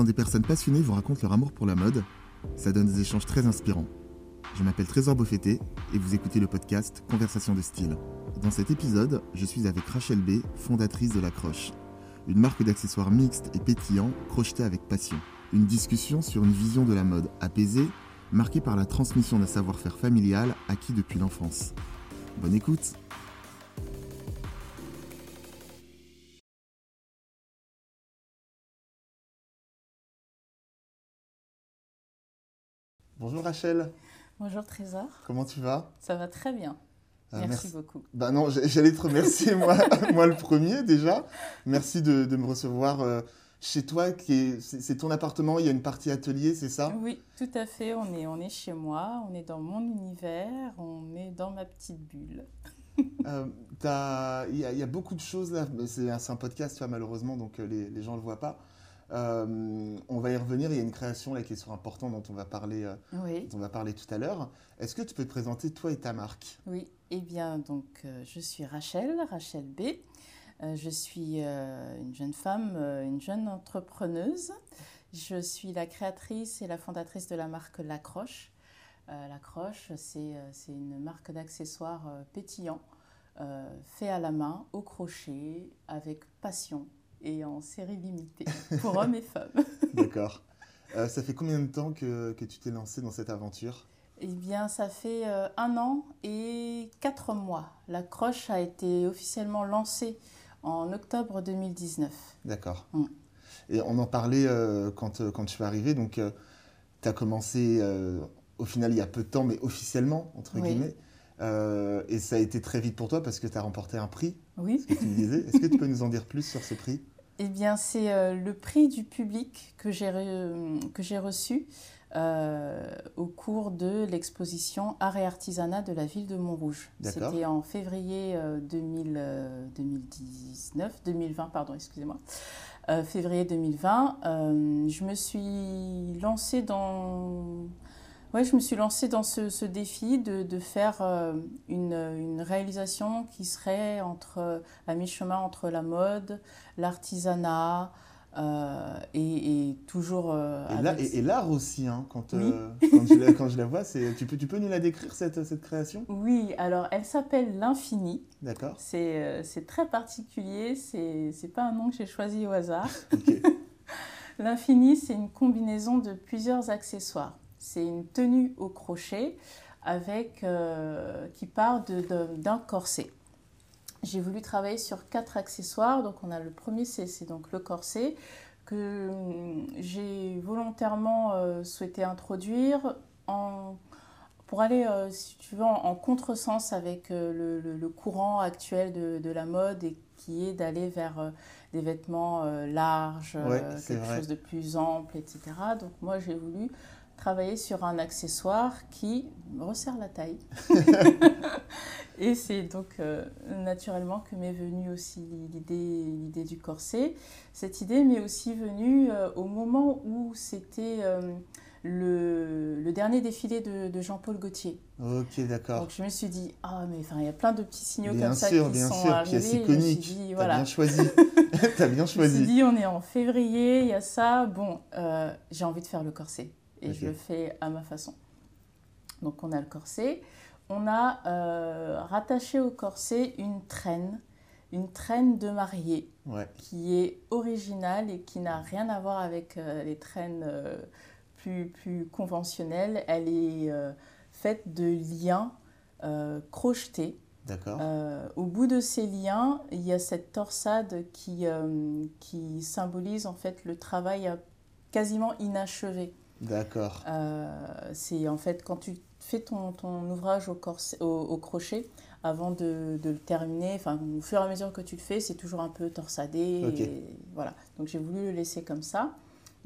Quand des personnes passionnées vous racontent leur amour pour la mode, ça donne des échanges très inspirants. Je m'appelle Trésor Beaufetté et vous écoutez le podcast Conversation de style. Dans cet épisode, je suis avec Rachel B, fondatrice de La Croche, une marque d'accessoires mixtes et pétillants crochetés avec passion. Une discussion sur une vision de la mode apaisée, marquée par la transmission d'un savoir-faire familial acquis depuis l'enfance. Bonne écoute Bonjour Rachel. Bonjour Trésor. Comment tu vas? Ça va très bien. Euh, merci, beaucoup. Bah non, j'allais te remercier moi, moi le premier déjà. Merci de, de me recevoir euh, chez toi. C'est ton appartement, il y a une partie atelier, c'est ça? Oui, tout à fait. On est, on est chez moi, on est dans mon univers, on est dans ma petite bulle. Euh, il y, y, a beaucoup de choses là. C'est un, podcast, tu vois, malheureusement, donc les, les gens ne le voient pas. Euh, on va y revenir. Il y a une création là qui est sur important dont on va parler, euh, dont on va parler tout à l'heure. Est-ce que tu peux te présenter toi et ta marque? Oui. Eh bien, donc euh, je suis Rachel, Rachel B. je suis une jeune femme, une jeune entrepreneuse. Je suis la créatrice et la fondatrice de la marque Lacroche. Lacroche, c'est une marque d'accessoires pétillants, fait à la main, au crochet, avec passion et en série limitée pour hommes et femmes. D'accord. Euh, ça fait combien de temps que, que tu t'es lancé dans cette aventure? Eh bien, ça fait euh, un an et quatre mois. La croche a été officiellement lancée en octobre 2019. D'accord. Mm. Et on en parlait euh, quand, quand tu es arrivé. Donc, tu as commencé au final il y a peu de temps, mais officiellement, entre guillemets. et ça a été très vite pour toi parce que tu as remporté un prix. Oui. Ce que tu me disais. Est-ce que tu peux nous en dire plus sur ce prix? Eh bien, c'est euh, le prix du public que j'ai reçu euh, au cours de l'exposition Art et Artisanat de la ville de Montrouge. C'était en février 2019, 2020, euh, pardon, excusez-moi. février 2020, je me suis lancée dans Ouais, je me suis lancée dans ce, défi de, de faire euh, une, une, réalisation qui serait entre, à mi-chemin entre la mode, l'artisanat euh, et, et, toujours. Euh, et l'art aussi, hein, quand, quand, je la, quand, je la, vois, tu peux, tu peux nous la décrire cette, cette création? Oui, alors elle s'appelle L'Infini. D'accord. C'est très particulier, c'est pas un nom que j'ai choisi au hasard. L'Infini, c'est une combinaison de plusieurs accessoires. C'est une tenue au crochet avec, euh, qui part d'un corset. J'ai voulu travailler sur quatre accessoires. Donc on a le premier, c'est donc le corset que hum, j'ai volontairement euh, souhaité introduire en, pour aller, euh, si tu veux, en, contresens avec le, courant actuel de, la mode et qui est d'aller vers des vêtements larges, quelque chose de plus ample, etc. Donc moi j'ai voulu travailler sur un accessoire qui resserre la taille. et c'est donc euh, naturellement que m'est venue aussi l'idée, du corset. Cette idée m'est aussi venue euh, au moment où c'était euh, le, dernier défilé de, Jean-Paul Gaultier. Ok, d'accord. Donc je me suis dit, ah, mais il y a plein de petits signaux bien comme sûr, ça qui bien sont sûr. arrivés. c'est iconique. Dit, voilà. bien choisi. T'as bien choisi. Je me suis dit, on est en février, il y a ça. Bon, j'ai envie de faire le corset et je le fais à ma façon. Donc on a le corset. On a euh, rattaché au corset une traîne, une traîne de mariée qui est originale et qui n'a rien à voir avec euh, les traînes euh, plus, plus conventionnelles. Elle est faite de liens crochetés. D'accord. au bout de ces liens, il y a cette torsade qui, qui symbolise en fait le travail quasiment inachevé. D'accord. Euh, c'est en fait quand tu fais ton, ton ouvrage au, au, crochet, avant de, de, le terminer, enfin au fur et à mesure que tu le fais, c'est toujours un peu torsadé. voilà. Donc j'ai voulu le laisser comme ça.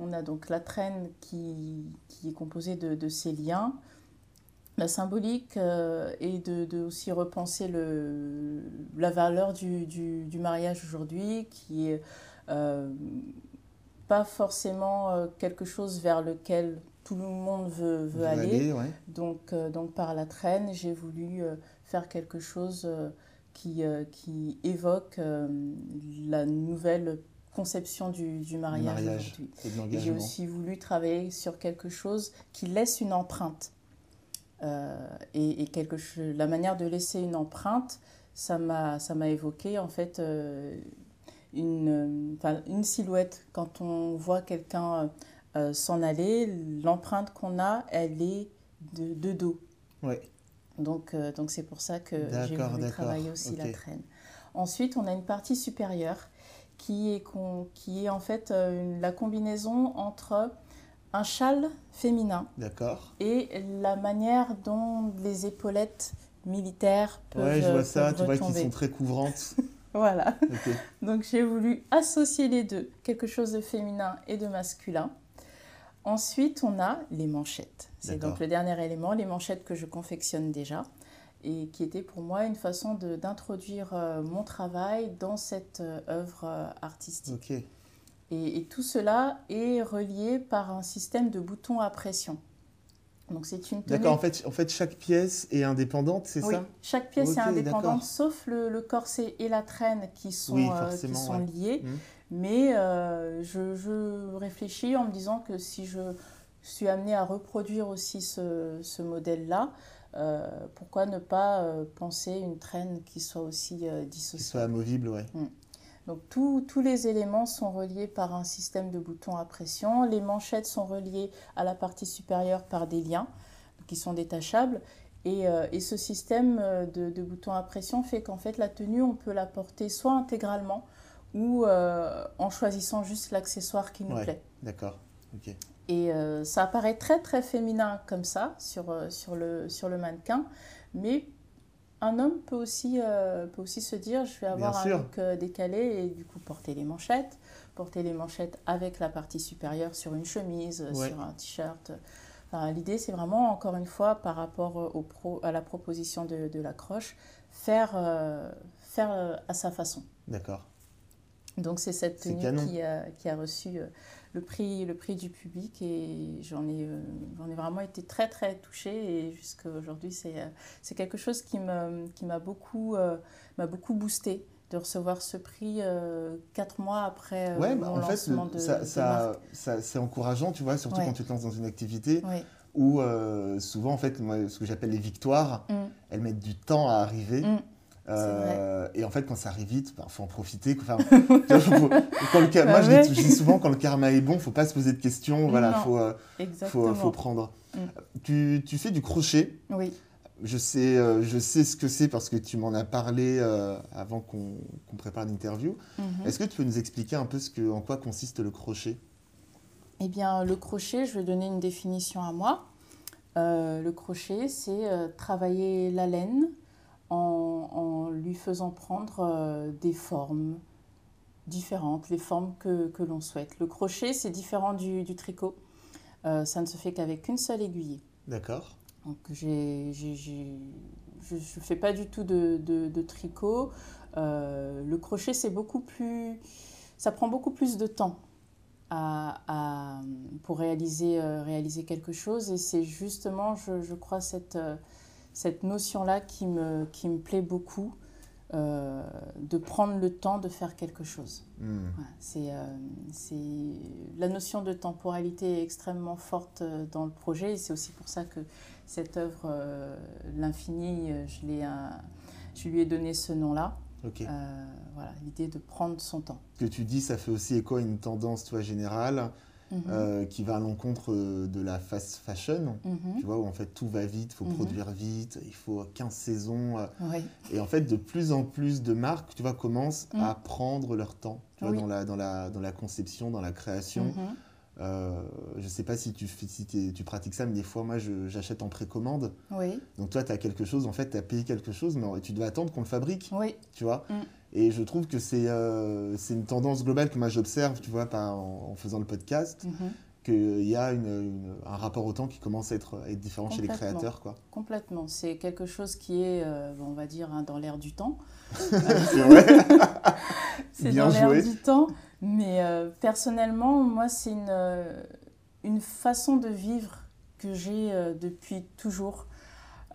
On a donc la traîne qui, qui est composée de, de, ces liens. La symbolique euh, est de, de, aussi repenser le, la valeur du, du, du mariage aujourd'hui, qui est euh, pas forcément euh, quelque chose vers lequel tout le monde veut, veut aller. donc, euh, donc par la traîne, j'ai voulu euh, faire quelque chose qui, qui évoque la nouvelle conception du, mariage, aujourd'hui. J'ai aussi voulu travailler sur quelque chose qui laisse une empreinte. Et, quelque la manière de laisser une empreinte, ça m'a évoqué en fait une, une silhouette. Quand on voit quelqu'un euh, s'en aller, l'empreinte qu'on a, elle est de, de dos. Oui. Donc donc c'est pour ça que j'ai voulu travailler aussi la traîne. Ensuite, on a une partie supérieure qui est, qui est en fait la combinaison entre un châle féminin. Et la manière dont les épaulettes militaires peuvent. Ouais, je vois ça, tu vois qu'ils sont très couvrantes. voilà. Donc j'ai voulu associer les deux, quelque chose de féminin et de masculin. Ensuite, on a les manchettes. C'est donc le dernier élément, les manchettes que je confectionne déjà et qui était pour moi une façon d'introduire euh, mon travail dans cette euh, œuvre euh, artistique. Et, tout cela est relié par un système de boutons à pression. Donc c'est une D'accord, en fait, en fait, chaque pièce est indépendante, c'est oui, ça? chaque pièce est indépendante, sauf le, corset et la traîne qui sont, euh, qui sont liés. Mmh. Mais euh, je, je, réfléchis en me disant que si je suis amenée à reproduire aussi ce, ce modèle-là, euh, pourquoi ne pas penser une traîne qui soit aussi dissociée Qui soit amovible, oui. Mmh. Donc tous les éléments sont reliés par un système de boutons à pression. Les manchettes sont reliées à la partie supérieure par des liens qui sont détachables. Et, euh, ce système euh, de, boutons à pression fait qu'en fait la tenue, on peut la porter soit intégralement ou euh, en choisissant juste l'accessoire qui nous plaît. D'accord. Et ça apparaît très très féminin comme ça sur, sur, le, sur le mannequin, mais un homme peut aussi, euh, peut aussi se dire je vais avoir un look euh, décalé et du coup porter les manchettes, porter les manchettes avec la partie supérieure sur une chemise, sur un t-shirt. L'idée, c'est vraiment, encore une fois, par rapport au pro, à la proposition de, de la croche, faire, euh, faire à sa façon. D'accord. Donc, c'est cette tenue qui a, qui a reçu le prix, le prix du public et j'en ai, euh, j'en ai vraiment été très très touchée et jusqu'à aujourd'hui c'est, euh, c'est quelque chose qui, me, qui m'a, beaucoup, euh, m'a beaucoup boosté de recevoir ce prix quatre mois après ouais, bah, mon en lancement fait, de, ça, ça, ça, c'est encourageant, tu vois, surtout quand tu te lances dans une activité où souvent, en fait, moi, ce que j'appelle les victoires, mm. elles mettent du temps à arriver. Mm. Euh, et en fait, quand ça arrive vite, il bah, faut en profiter. Enfin, quand le, moi, je dis, souvent, quand le karma est bon, faut pas se poser de questions. Voilà, faut, euh, faut, faut, prendre. Mm. Tu, tu, fais du crochet. Oui. Je sais, euh, je sais ce que c'est parce que tu m'en as parlé avant qu'on prépare l'interview. Mm-hmm. Est-ce que tu peux nous expliquer un peu ce que, en quoi consiste le crochet? Eh bien, le crochet, je vais donner une définition à moi. le crochet, c'est travailler la laine, en, lui faisant prendre euh, des formes différentes, les formes que, que l'on souhaite. Le crochet, c'est différent du, du tricot. Euh, ça ne se fait qu'avec une seule aiguille. D'accord. Donc, je ne fais pas du tout de, de, tricot. Euh, le crochet, c'est beaucoup plus... Ça prend beaucoup plus de temps à, à, pour réaliser, réaliser quelque chose. Et c'est justement, je, je crois, cette cette notion-là qui me, qui me plaît beaucoup, euh, de prendre le temps de faire quelque chose. Hmm. c'est, euh, c'est, la notion de temporalité est extrêmement forte euh, dans le projet et c'est aussi pour ça que cette œuvre, L'Infini, je, l'ai, je lui ai donné ce nom-là. voilà, l'idée de prendre son temps. Ce que tu dis, ça fait aussi écho à une tendance toi, générale Mhm. Euh, qui va à l'encontre euh, de la fast fashion, mhm. tu vois, où en fait tout va vite, il faut mhm. produire vite, il faut 15 saisons. Euh. Et en fait, de plus en plus de marques, tu vois, commencent à prendre leur temps, tu vois, dans, la, dans, la, dans la conception, dans la création. Je ne sais pas si, tu, si tu pratiques ça, mais des fois, moi, j'achète en précommande. Oui. Donc, toi, tu as quelque chose, en fait, tu as payé quelque chose, mais tu dois attendre qu'on le fabrique. Oui. Tu vois mm. Et je trouve que c'est euh, une tendance globale que moi j'observe, tu vois, en, faisant le podcast, mhm. qu'il y a une, un rapport au temps qui commence à être, être différent chez les créateurs. Quoi. Complètement. C'est quelque chose qui est, euh, on va dire, hein, dans l'air du temps. c'est vrai. c'est dans l'air du temps. Mais euh, personnellement, moi, c'est une, une façon de vivre que j'ai depuis toujours.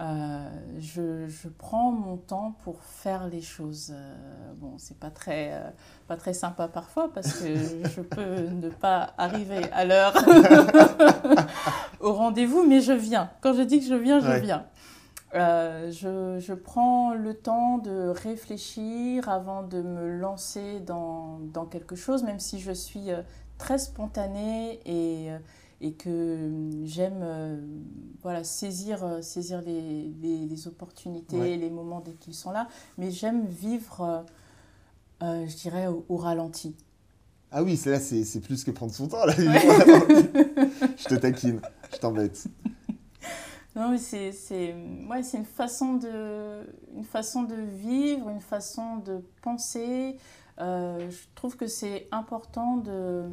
Euh, je, je, prends mon temps pour faire les choses. Euh, bon, c'est pas très, euh, pas très sympa parfois parce que je peux ne pas arriver à l'heure au rendez-vous, mais je viens. Quand je dis que je viens, je viens. Je, je, prends le temps de réfléchir avant de me lancer dans, dans quelque chose, même si je suis très spontanée et et que j'aime euh, voilà, saisir, euh, saisir les, les, opportunités, les moments dès qu'ils sont là, mais j'aime vivre, euh, je dirais, au, ralenti. Ah oui, là, c'est plus que prendre son temps, là. je te taquine, je t'embête. Non, c'est ouais, une, façon de, une façon de vivre, une façon de penser. je trouve que c'est important de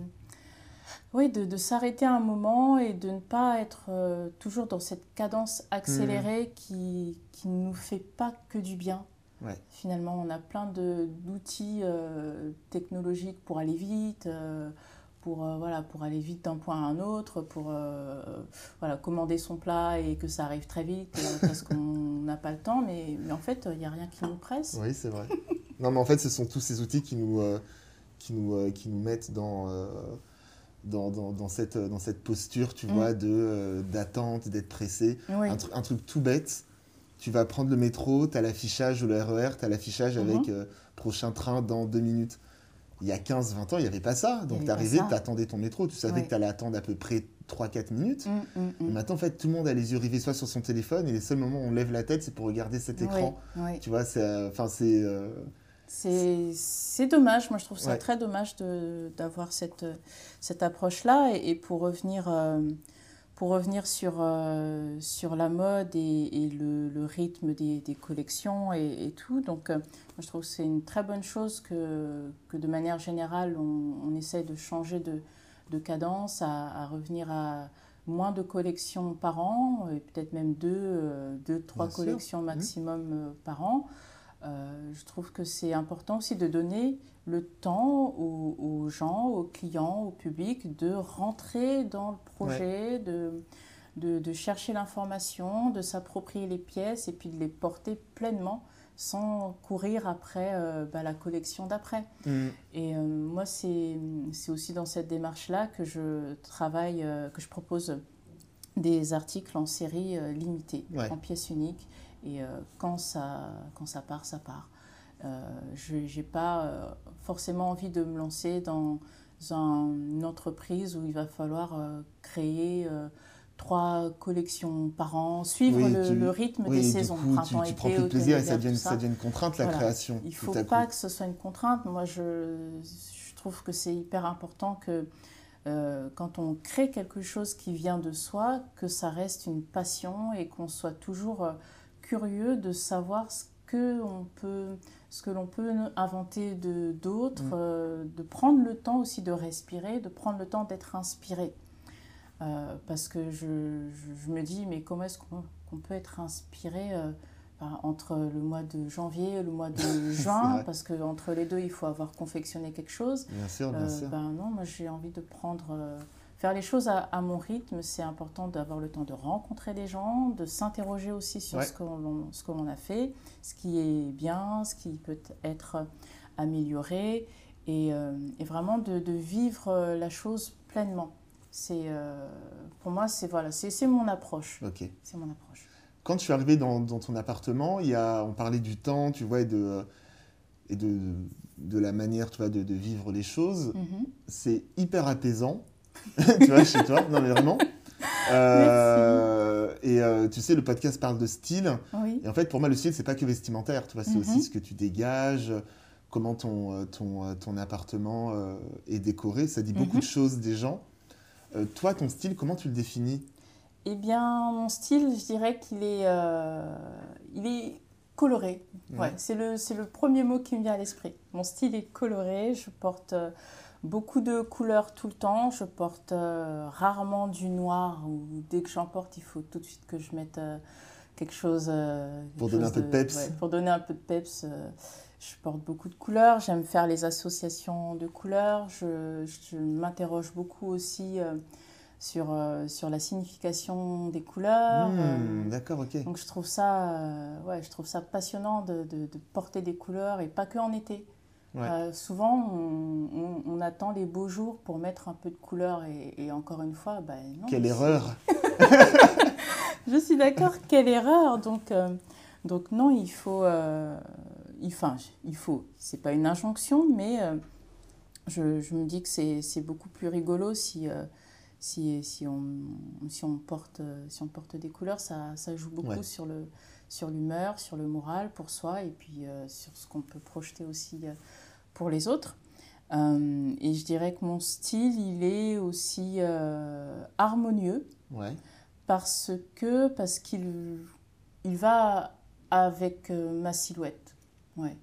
oui, de, de s'arrêter un moment et de ne pas être euh, toujours dans cette cadence accélérée mmh. qui, qui ne nous fait pas que du bien. Finalement, on a plein d'outils euh, technologiques pour aller vite, euh, pour, voilà, pour aller vite d'un point à un autre, pour voilà, commander son plat et que ça arrive très vite parce qu'on n'a pas le temps. Mais, mais en fait, il n'y a rien qui nous presse. Oui, c'est vrai. non, mais en fait, ce sont tous ces outils qui nous, qui nous, qui nous mettent dans dans, dans, dans, cette, dans cette posture, tu mm. vois, de, euh, d'attente, d'être pressé. Un, un, truc tout bête, tu vas prendre le métro, tu as l'affichage ou le RER, tu as l'affichage mm-hmm. avec euh, prochain train dans deux minutes. Il y a 15-20 ans, il n'y avait pas ça. Donc, tu arrivais, tu attendais ton métro, tu savais que tu allais attendre à peu près 3-4 minutes. Mm, mm, maintenant, en fait, tout le monde a les yeux rivés soit sur son téléphone et les seuls moments où on lève la tête, c'est pour regarder cet écran. Tu vois, c'est. Euh, enfin, c'est c'est dommage, moi je trouve ça très dommage d'avoir cette, cette approche-là. Et, pour revenir, euh, pour revenir sur, euh, sur la mode et, et le, le, rythme des, des collections et, et, tout, donc euh, moi je trouve que c'est une très bonne chose que, que de manière générale on, on essaye de changer de, de cadence, à, à, revenir à moins de collections par an, et peut-être même deux, deux trois collections mmh. maximum par an. Euh, je trouve que c'est important aussi de donner le temps aux, gens, aux clients, au public de rentrer dans le projet, de, de, chercher l'information, de s'approprier les pièces et puis de les porter pleinement sans courir après euh, bah, la collection d'après. Mm. Et euh, moi, c'est aussi dans cette démarche-là que je travaille, que je propose des articles en série limitée, en pièces uniques et euh, quand, ça, quand ça part, ça part. Euh, je n'ai pas euh, forcément envie de me lancer dans une entreprise où il va falloir créer trois collections par an, suivre le, rythme des saisons, coup, printemps, tu, tu prends plus plaisir et ça devient, ça devient une contrainte, la création. Il ne faut pas que ce soit une contrainte. Moi, je, je trouve que c'est hyper important que quand on crée quelque chose qui vient de soi, que ça reste une passion et qu'on soit toujours curieux de savoir ce que on peut ce que l'on peut inventer de d'autres mm. euh, de prendre le temps aussi de respirer de prendre le temps d'être inspiré euh, parce que je, je, me dis mais comment est-ce qu'on peut être inspiré euh, entre le mois de janvier et le mois de juin? Parce que entre les deux il faut avoir confectionné quelque chose bien sûr, bien sûr. ben non moi j'ai envie de prendre faire les choses à, mon rythme, c'est important d'avoir le temps de rencontrer des gens, de s'interroger aussi sur ce que l'on a fait, ce qui est bien, ce qui peut être amélioré, et, euh, vraiment de, vivre euh, la chose pleinement. C'est euh, pour moi, c'est voilà, c'est mon approche. Ok. C'est mon approche. Quand tu es arrivé dans, ton appartement, il y a, on parlait du temps, tu vois, et de et de, de la manière, tu vois, de, vivre les choses. Mm-hmm. C'est hyper apaisant. tu vois, chez toi. Non, mais vraiment. Euh, et euh, tu sais, le podcast parle de style. Et en fait, pour moi, le style, c'est pas que vestimentaire. Tu vois, c'est aussi mhm. ce que tu dégages, comment ton, euh, ton, ton appartement est décoré. Ça dit beaucoup mhm. de choses des gens. toi, ton style, comment tu le définis? Eh bien, mon style, je dirais qu'il est, il est coloré. Ouais. C'est le, le premier mot qui me vient à l'esprit. Mon style est coloré. Je porte beaucoup de couleurs tout le temps. Je porte euh, rarement du noir ou dès que j'en porte, il faut tout de suite que je mette euh, quelque chose. Euh, pour donner un peu de peps. pour donner un peu de peps. je porte beaucoup de couleurs. J'aime faire les associations de couleurs. Je, je m'interroge beaucoup aussi sur, euh, sur la signification des couleurs. Hmm, D'accord, ok. Donc je trouve ça, ouais, je trouve ça passionnant de, de- de porter des couleurs et pas que en été. Ouais. Euh, souvent, on, on- on attend les beaux jours pour mettre un peu de couleur et, et encore une fois, bah, non. Quelle erreur Je suis d'accord, quelle erreur. Donc, euh, donc non, il faut, euh, il, enfin, il faut. C'est pas une injonction, mais je, je me dis que c'est c'est beaucoup plus rigolo si, si, si, on, si, on porte, si on porte des couleurs. Ça, ça joue beaucoup Ouais. sur le sur l'humeur, sur le moral pour soi et puis euh, sur ce qu'on peut projeter aussi euh, pour les autres. Euh, et je dirais que mon style, il est aussi euh, harmonieux Ouais. parce que parce qu'il il va avec euh, ma silhouette. Ouais.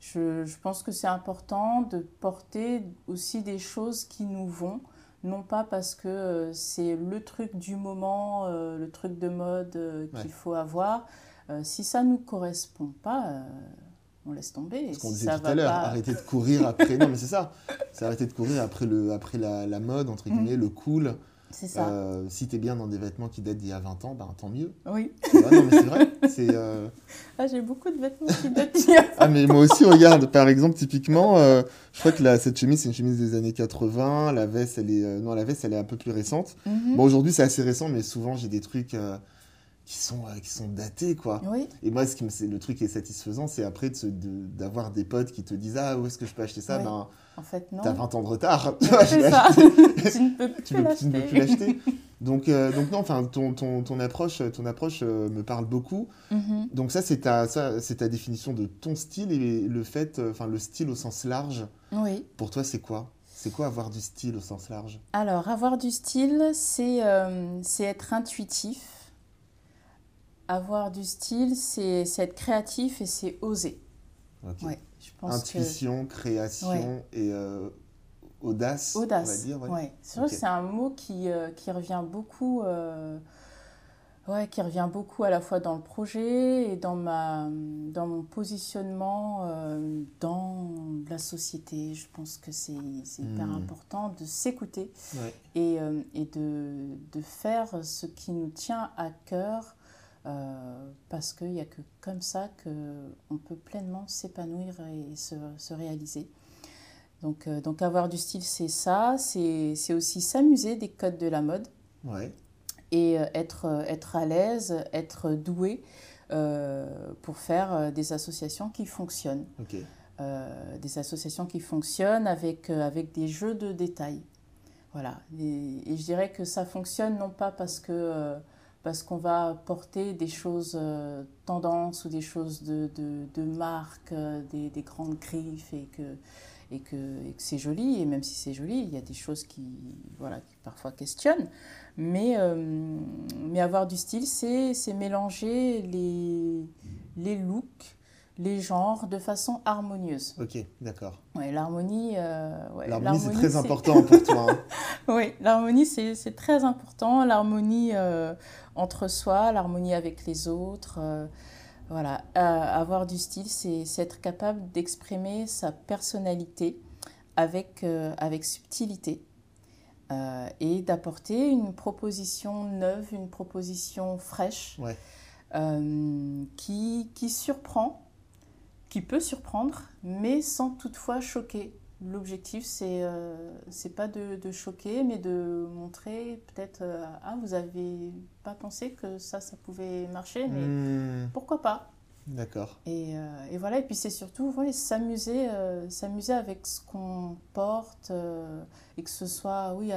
Je, je pense que c'est important de porter aussi des choses qui nous vont, non pas parce que c'est le truc du moment, le truc de mode qu'il Ouais. faut avoir. Si ça nous correspond pas, on laisse tomber. Ce qu'on disait ça tout à l'heure, pas- arrêter de courir après. non, mais c'est ça. C'est arrêter de courir après, le, après la, la mode, entre guillemets, le cool. C'est ça. Euh, si t'es bien dans des vêtements qui datent d'il y a 20 ans, ben tant mieux. Oui. Tu vois, non, mais c'est vrai. C'est. euh, Ah, j'ai beaucoup de vêtements qui datent d'il y a Ah, mais moi aussi, regarde, par exemple, typiquement, euh, je crois que la, cette chemise, c'est une chemise des années 80. La veste, elle est. non, la veste, elle est un peu plus récente. Mhm. Bon, aujourd'hui, c'est assez récent, mais souvent, j'ai des trucs qui, sont, euh, qui sont datés, quoi. Oui, Et moi, ce qui me, c'est le truc qui est satisfaisant, c'est après de se- de- d'avoir des potes qui te disent Ah, où est-ce que je peux acheter ça? Oui. Ben, en fait, non. t'as 20 ans de retard. Tu ça. ne peux plus l'acheter. Donc, euh, donc non, enfin, ton, ton, ton approche, ton approche euh, me parle beaucoup. Mhm. Donc ça, c'est ta, ça, c'est ta définition de ton style et le fait, enfin, le style au sens large. Oui. Pour toi, c'est quoi? C'est quoi avoir du style au sens large? Alors, avoir du style, c'est euh, c'est être intuitif. Avoir du style, c'est c'est être créatif et c'est oser. Ok. Ouais, je pense Intuition, création Ouais. et euh, audace, que audace. on va dire. ouais. ouais. C'est c'est un mot qui, euh, qui revient beaucoup. euh, Ouais, qui revient beaucoup à la fois dans le projet et dans, ma, dans mon positionnement euh, dans la société. Je pense que c'est c'est hyper Hmm. important de s'écouter et, euh, et de, de faire ce qui nous tient à cœur euh, parce qu'il n'y a que comme ça qu'on peut pleinement s'épanouir et se, se réaliser. Donc, euh, donc avoir du style, c'est ça, c'est aussi s'amuser des codes de la mode Ouais. et euh, être, être à l'aise, être doué pour faire des associations qui fonctionnent. Des associations qui fonctionnent avec, avec des jeux de détails. Voilà. Et, et je dirais que ça fonctionne non pas parce que parce qu'on va porter des choses euh, tendances ou des choses de, de, de marque, euh, des, des grandes griffes et que, et que, c'est joli. Et même si c'est joli, il y a des choses qui, voilà, qui parfois questionnent. Mais, euh, mais avoir du style, c'est c'est mélanger les, les looks, les genres de façon harmonieuse. Ok, d'accord. Ouais, l'harmonie, euh, ouais, L'harmonie, c'est très important pour toi. hein. Oui, l'harmonie, c'est c'est très important. L'harmonie euh, entre soi, l'harmonie avec les autres. euh, voilà, Euh, avoir du style, c'est être capable d'exprimer sa personnalité avec, euh, avec subtilité euh, et d'apporter une proposition neuve, une proposition fraîche Ouais. qui, qui surprend, qui peut surprendre, mais sans toutefois choquer. L'objectif, c'est euh, c'est pas de, de choquer, mais de montrer peut-être euh, ah vous avez pas pensé que ça ça pouvait marcher, mais Hmm, pourquoi pas? D'accord. et, euh, et voilà et puis c'est surtout ouais, s'amuser euh, s'amuser avec ce qu'on porte et que ce soit oui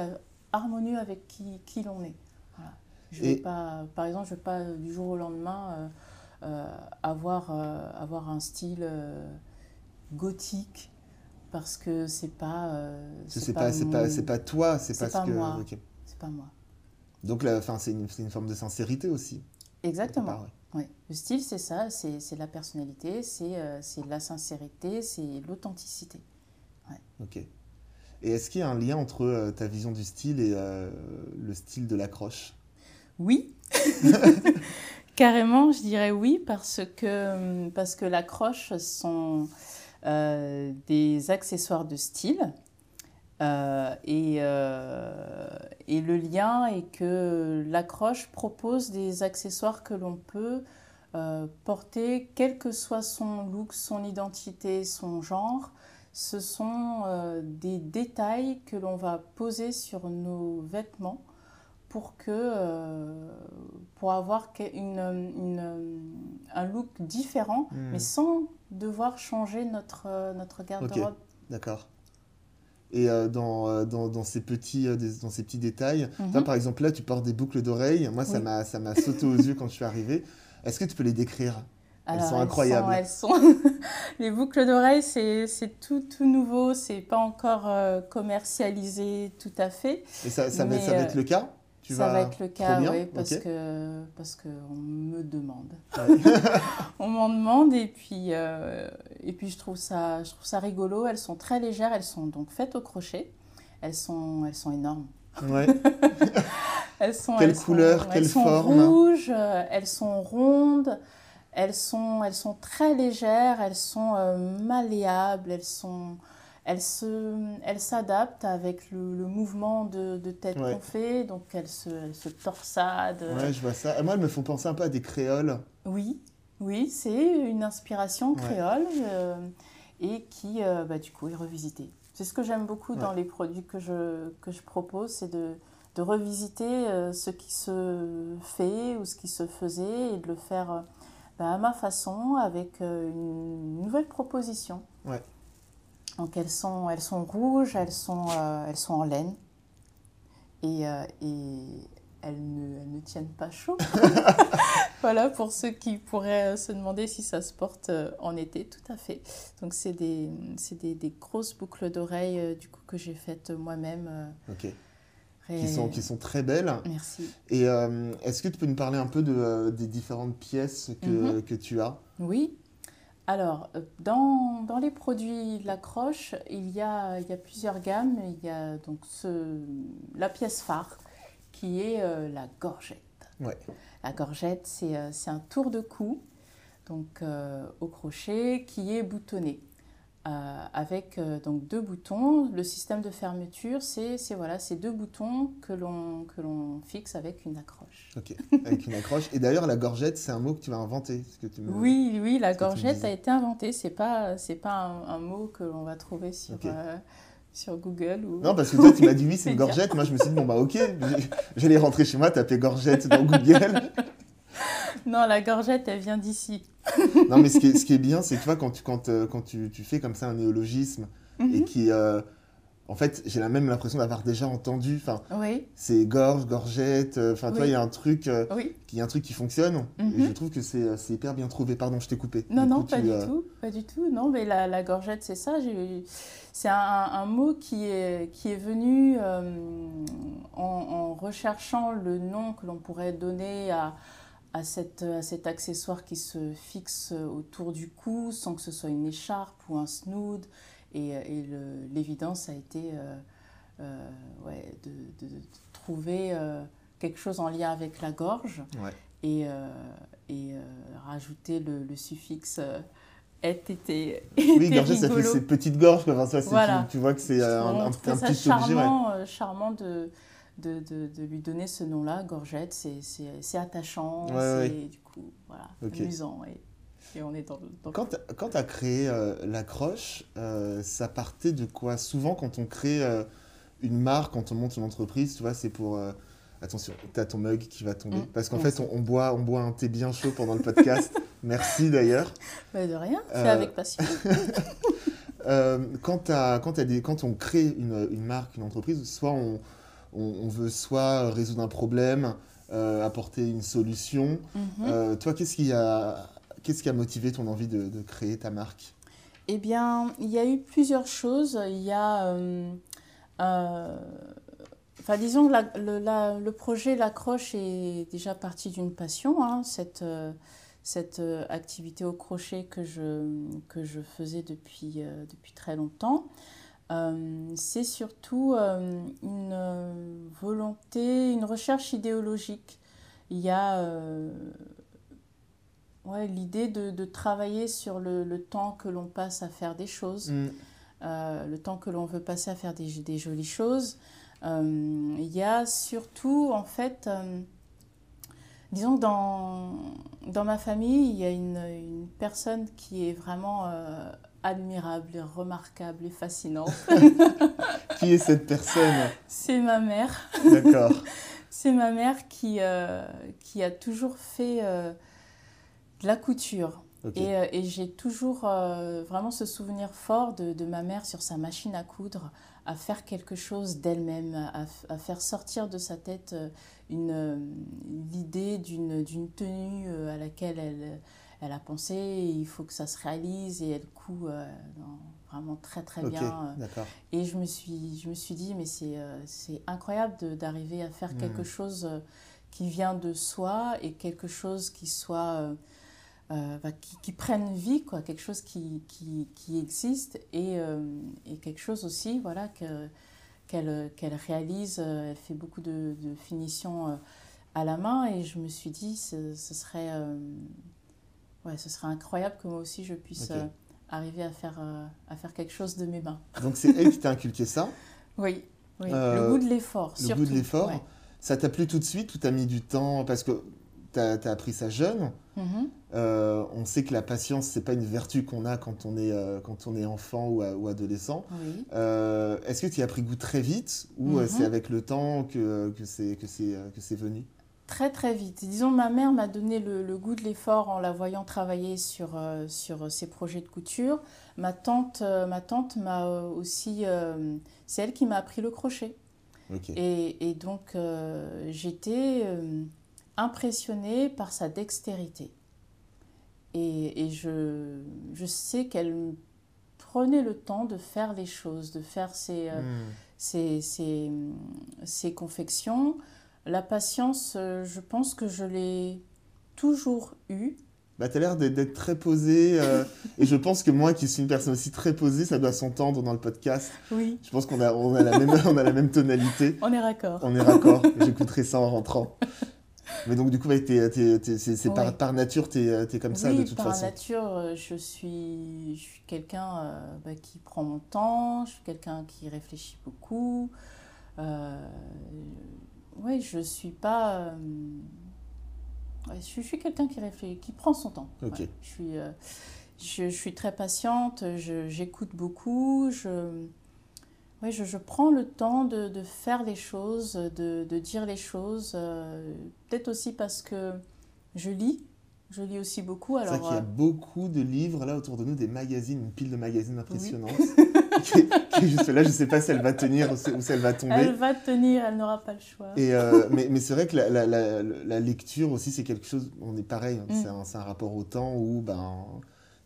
harmonieux avec qui, qui l'on est. Voilà. Je Et- pas par exemple je vais pas euh, du jour au lendemain avoir avoir un style gothique parce que c'est pas euh, C'est pas, c'est pas, mon- pas toi, c'est c'est pas ce pas que. moi. ok. c'est pas moi. Donc, c'est une, une forme de sincérité aussi. Exactement. part, ouais. Ouais. Le style, c'est ça, c'est la personnalité, c'est euh, la sincérité, c'est l'authenticité. Ok. Et est-ce qu'il y a un lien entre euh, ta vision du style et euh, le style de l'accroche? Oui, carrément, je dirais oui, parce que, parce que l'accroche sont euh, des accessoires de style Euh, et, euh, et, le lien est que l'accroche propose des accessoires que l'on peut porter, quel que soit son look, son identité, son genre. Ce sont des détails que l'on va poser sur nos vêtements pour, que, pour avoir une, une, un look différent, hmm. mais sans devoir changer notre, notre garde-robe. D'accord et euh, dans, euh, dans, dans, ces petits, euh, dans ces petits détails. Mhm. par exemple, là, tu portes des boucles d'oreilles. Moi, ça m'a ça m'a sauté aux yeux quand je suis arrivée. Est-ce que tu peux les décrire? Elles sont incroyables. Elles sont, les boucles d'oreilles, c'est tout, tout nouveau. C'est pas encore commercialisé tout à fait. Et ça, ça va être le cas? Ça va être le cas, oui, parce que parce qu'on me demande. on m'en demande et puis euh, et puis je trouve ça je trouve ça rigolo. Elles sont très légères, elles sont donc faites au crochet. Elles sont elles sont énormes. Ouais. elles sont quelle couleur, quelle elles forme sont rouges, euh, elles sont rondes. Elles sont, elles sont très légères, elles sont euh, malléables, elles sont, elle se, elle s'adapte avec le, mouvement de, de tête qu'on fait, donc elle se, elle se torsade. Ouais, je vois ça. moi, elles me font penser un peu à des créoles. Oui, oui, c'est une inspiration créole euh, et qui, euh, bah, du coup, est revisitée. C'est ce que j'aime beaucoup dans les produits que je, que je propose, c'est de, de revisiter euh, ce qui se fait ou ce qui se faisait et de le faire bah, à ma façon avec une nouvelle proposition. Ouais. Donc elles sont, elles sont rouges, elles sont, euh, elles sont en laine et, euh, et elles, ne, elles, ne, tiennent pas chaud. voilà pour ceux qui pourraient se demander si ça se porte euh, en été, tout à fait. Donc c'est des, des, des, grosses boucles d'oreilles du coup que j'ai faites moi-même. ok. Qui sont, qui sont très belles. Merci. Et est-ce que tu peux nous parler un peu de, des différentes pièces que, mhm. que tu as? Oui. Alors, euh, dans, dans, les produits Lacroche, il y, a, il y a plusieurs gammes. Il y a donc ce, la pièce phare qui est euh, la gorgette. Ouais. La gorgette, c'est euh, un tour de cou donc, au crochet qui est boutonné. Euh, avec euh, donc deux boutons. Le système de fermeture, c'est voilà, deux boutons que l'on fixe avec une accroche. Ok, avec une accroche. Et d'ailleurs, la gorgette, c'est un mot que tu vas inventer. Que tu Oui, oui, la gorgette a été inventée. C'est pas c'est pas un, mot que l'on va trouver sur euh, sur Google ou... Non, parce que toi, tu m'as dit oui, c'est une gorgette. Moi, je me suis dit, bon, bah ok, j'allais rentrer chez moi, taper gorgette dans Google. non, la gorgette, elle vient d'ici. non, mais ce qui est, ce qui est bien, c'est que quand, tu, quand, euh, quand tu, tu, fais comme ça un néologisme et mhm. qui. Euh, en fait, j'ai la même l'impression d'avoir déjà entendu. Enfin, oui. c'est gorge, gorgette. Euh, enfin, toi, il y a un truc, qui, un truc qui fonctionne. Et mhm. je trouve que c'est hyper bien trouvé. Pardon, je t'ai coupé. Non, non, pas du tout, pas du tout. Non, mais la, la gorgette, c'est ça. C'est un, un, mot qui est, qui est venu en, en, recherchant le nom que l'on pourrait donner à, à, cette, à cet accessoire qui se fixe autour du cou sans que ce soit une écharpe ou un snood. Et, et l'évidence a été euh, euh, ouais, de, de, trouver euh, quelque chose en lien avec la gorge et, et rajouter le, le suffixe était, Oui, gorge, ça fait ces petites gorges. Enfin, ça, voilà. tu, tu, vois que c'est un, un, petit charmant, objet. charmant de, de, de, de, lui donner ce nom-là, Gorgette. C'est attachant, c'est du coup voilà, amusant. Et, et, on est dans, dans... Quand tu as créé euh, l'accroche, euh, ça partait de quoi? Souvent, quand on crée euh, une marque, quand on monte une entreprise, tu vois, c'est pour. Attention, tu as ton mug qui va tomber. Mm. Parce qu'en fait, on, boit, on boit un thé bien chaud pendant le podcast. Merci d'ailleurs. Bah, de rien, fais avec passion. quand, as, quand, as des, quand on crée une, une marque, une entreprise, soit on, on, veut soit résoudre un problème, euh, apporter une solution. Mhm. Euh, toi, qu'est-ce qui, a, qu'est-ce qui a motivé ton envie de, créer ta marque? Eh bien, il y a eu plusieurs choses. Il y a... Euh, enfin, disons que le, projet L'accroche est déjà parti d'une passion, hein, cette, cette activité au crochet que je, que je faisais depuis, depuis très longtemps. Euh, c'est surtout euh, une euh, volonté, une recherche idéologique. Il y a ouais, l'idée de, de, travailler sur le, le, temps que l'on passe à faire des choses. Mm. le temps que l'on veut passer à faire des, des jolies choses. Il y a surtout, en fait, disons que dans, dans ma famille, il y a une, une personne qui est vraiment admirable, remarquable et fascinante. qui est cette personne? C'est ma mère. D'accord. C'est ma mère qui, euh, qui a toujours fait euh, de la couture. Et, euh, et j'ai toujours vraiment ce souvenir fort de, de, ma mère sur sa machine à coudre, à faire quelque chose d'elle-même, à, à, faire sortir de sa tête une, l'idée d'une tenue à laquelle elle elle a pensé, il faut que ça se réalise et elle coud euh, vraiment très très bien. Euh. Et je me suis, je me suis dit, mais c'est euh, c'est incroyable d'arriver à faire quelque hmm. chose qui vient de soi et quelque chose qui soit... Bah, qui, qui, prenne vie, quoi, quelque chose qui, qui, qui existe et, et, quelque chose aussi voilà, qu'elle qu'elle réalise. Elle fait beaucoup de, de finitions à la main et je me suis dit, ce, ce serait ouais, ce serait incroyable que moi aussi je puisse euh, arriver à faire, euh, à faire quelque chose de mes mains. Donc c'est elle qui t'a inculqué ça? Oui, oui. Euh, le goût de l'effort. Le goût de l'effort. Ça t'a plu tout de suite ou t'as mis du temps? Parce que tu as, appris ça jeune. Mhm. on sait que la patience, c'est pas une vertu qu'on a quand on est, quand on est enfant ou, ou adolescent. Oui. Est-ce que tu as pris goût très vite ou c'est avec le temps que, que c'est venu? Très très vite. Disons, ma mère m'a donné le, goût de l'effort en la voyant travailler sur, euh, sur ses projets de couture. Ma tante euh, ma tante m'a euh, aussi... c'est elle qui m'a appris le crochet. Et, et, donc, j'étais impressionnée par sa dextérité. Et, et je, je sais qu'elle prenait le temps de faire les choses, de faire ses, hmm. ses, ses, ses confections. La patience, euh, je pense que je l'ai toujours eue. Bah, tu as l'air d'être très posée. Euh, et je pense que moi, qui suis une personne aussi très posée, ça doit s'entendre dans le podcast. Oui. Je pense qu'on a, on a, la même, on a la même tonalité. On est raccord. On est raccord. J'écouterai ça en rentrant. Mais donc, du coup, c'est par, par, nature, tu es, comme ça de toute façon. Par nature, euh, je suis, je suis quelqu'un bah, qui prend mon temps, je suis quelqu'un qui réfléchit beaucoup. Euh, oui, je suis pas. Euh, je, suis quelqu'un qui réfléchit, qui prend son temps. je, suis, euh, je, suis très patiente, j'écoute beaucoup, je, ouais, je, prends le temps de, de faire les choses, de, de dire les choses. Euh, peut-être aussi parce que je lis. Je lis aussi beaucoup. C'est vrai qu'il y a beaucoup de livres là autour de nous, des magazines, une pile de magazines impressionnantes. qui, juste là, je ne sais pas si elle va tenir ou si elle va tomber. Elle va tenir, elle n'aura pas le choix. Et euh, mais, mais c'est vrai que la, la, la, lecture aussi, c'est quelque chose, on est pareil, hein, mm. c'est un, rapport au temps où, ben,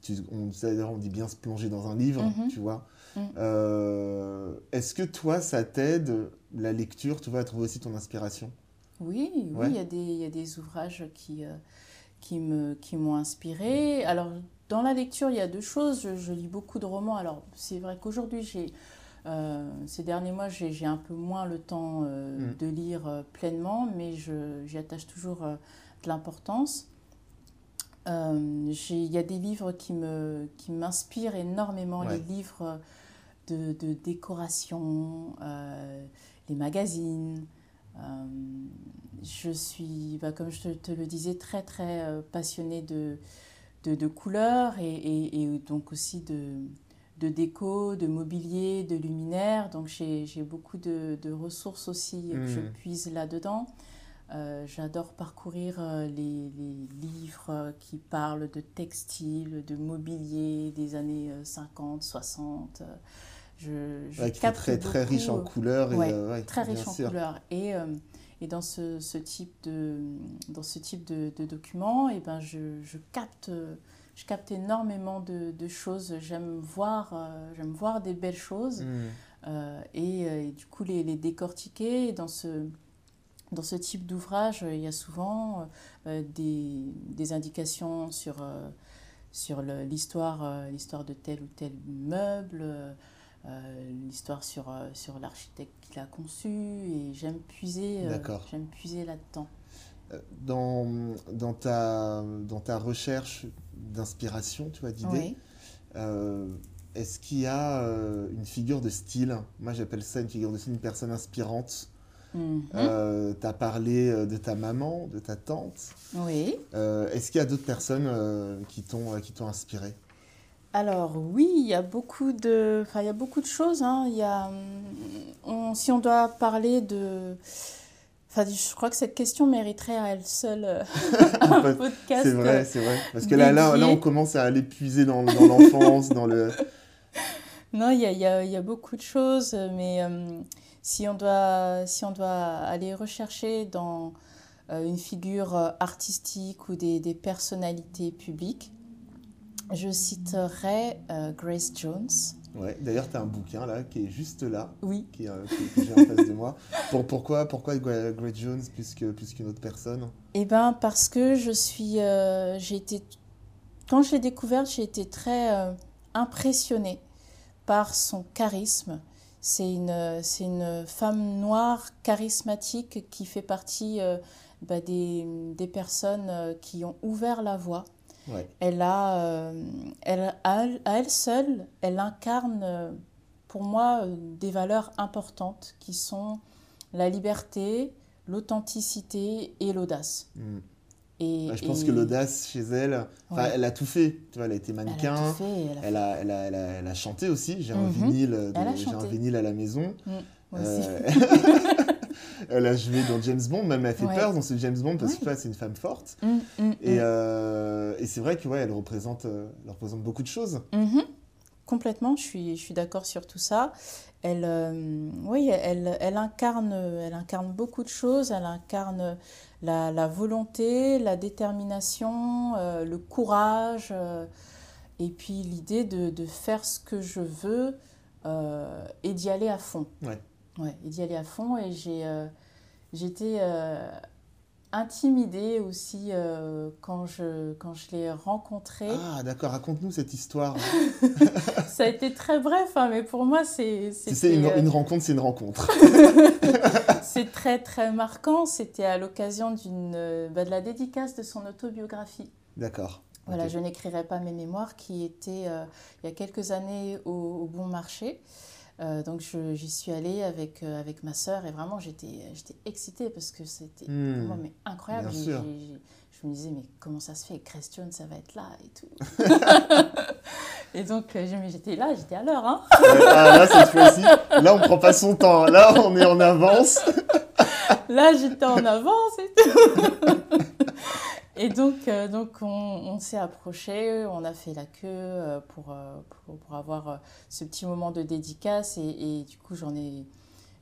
tu, on, on dit bien se plonger dans un livre, mm-hmm. tu vois. Mm. Euh, est-ce que toi, ça t'aide, la lecture, tu vois, à trouver aussi ton inspiration? Oui, oui, il y, a des, y a des ouvrages qui, euh, qui m'ont qui inspiré. Alors, dans la lecture, il y a deux choses. Je, lis beaucoup de romans. Alors, c'est vrai qu'aujourd'hui, j'ai, euh, ces derniers mois, j'ai un peu moins le temps euh, mm. de lire euh, pleinement, mais j'y attache toujours de l'importance. Il y a des livres qui m'inspirent qui énormément, les livres de, de décoration, les magazines. je suis, bah, comme je te, te, le disais, très très passionnée de, de, couleurs et, donc aussi de, de déco, de mobilier, de luminaire. Donc j'ai beaucoup de, ressources aussi que je hmm. puise là-dedans. Euh, j'adore parcourir euh, les, livres qui parlent de textile, de mobilier des années 50, 60. Je, je très, très riche en couleurs. Et, très riche en couleurs. Et, euh, et dans ce, ce, type de, dans ce type de, de documents, et eh ben je, je, capte, je capte énormément de, de choses. J'aime voir, euh, j'aime voir des belles choses hmm. euh, et, euh, et, du coup les, les décortiquer. Et dans ce, dans ce type d'ouvrage, il y a souvent des, des, indications sur, sur l'histoire, l'histoire de tel ou tel meuble. L'histoire sur, sur l'architecte qui l'a conçu et j'aime puiser, j'aime puiser là-dedans. Dans, dans, ta, dans ta recherche d'inspiration, tu vois, d'idées, est-ce qu'il y a euh, une figure de style? Moi, j'appelle ça une figure de style, une personne inspirante. Euh, tu as parlé euh, de ta maman, de ta tante. Oui. Euh, est-ce qu'il y a d'autres personnes euh, qui t'ont euh, qui t'ont inspiré? Alors oui, il y a beaucoup de, enfin, il y a beaucoup de choses. hein. Il y a, hum, on- si on doit parler de, enfin, je crois que cette question mériterait à elle seule euh, un podcast. C'est vrai, c'est vrai. Parce que là, là, là, on commence à aller puiser dans, dans l'enfance, dans le. Non, il y a, y a- il y a beaucoup de choses, mais euh, si on doit, si on doit aller rechercher dans euh, une figure euh, artistique ou des, des personnalités publiques, je citerai euh, Grace Jones. Ouais. D'ailleurs, tu as un bouquin là qui est juste là, Oui. qui, euh, que, que j'ai en face de moi. Pour, pourquoi, pourquoi Gra- Grace Jones plus qu'une autre personne? Eh ben parce que je suis, euh, j'ai été, quand je l'ai découverte, j'ai été très euh, impressionnée par son charisme. C'est une, c'est une femme noire charismatique qui fait partie bah, des, des personnes qui ont ouvert la voie. Ouais. Elle a, euh, elle, à, elle, seule, elle incarne euh, pour moi euh, des valeurs importantes qui sont la liberté, l'authenticité et l'audace. Hmm. Et, je pense et- que l'audace chez elle, Ouais. elle a tout fait. Tu vois, elle a été mannequin. elle a Elle a, elle, a, elle, a, elle a chanté aussi. J'ai un Mhm. vinyle, de- un vinyle à la maison. Moi aussi. Euh, elle a joué dans James Bond, même elle fait Ouais. peur dans ce James Bond parce que Ouais. c'est une femme forte. Mm, mm, Et, mm. euh, et c'est vrai que ouais, elle représente, euh, elle représente beaucoup de choses. Mhm. Complètement, je suis, je suis d'accord sur tout ça. Elle, euh, oui, elle, elle, incarne, elle incarne beaucoup de choses. Elle incarne la, la volonté, la détermination, le courage, et puis l'idée de, de faire ce que je veux et d'y aller à fond. Ouais. Ouais, et d'y aller à fond. Et j'ai, euh, j'étais euh, intimidée aussi euh, quand je, quand je l'ai rencontrée. Ah, d'accord, raconte-nous cette histoire. Ça a été très bref, hein, mais pour moi, c'est une, euh, une rencontre, c'est une rencontre. c'est très très marquant. C'était à l'occasion d'une bah, de la dédicace de son autobiographie. D'accord. Voilà, je n'écrirai pas mes mémoires, qui était euh, il y a quelques années au, au Bon Marché. Euh, donc je- j'y suis allée avec, euh, avec ma sœur et vraiment j'étais excitée parce que c'était moi mais incroyable. Je me disais mais comment ça se fait? Jones ça va être là et tout. et donc euh, j'étais là, j'étais à l'heure. Hein. Ah, là, cette fois-ci, là, on prend pas son temps. Là, on est en avance. Là, j'étais en avance et tout. et donc, euh, donc on, on s'est approché, on a fait la queue euh, pour, euh, pour, pour avoir ce petit moment de dédicace. Et, et du coup, j'en ai,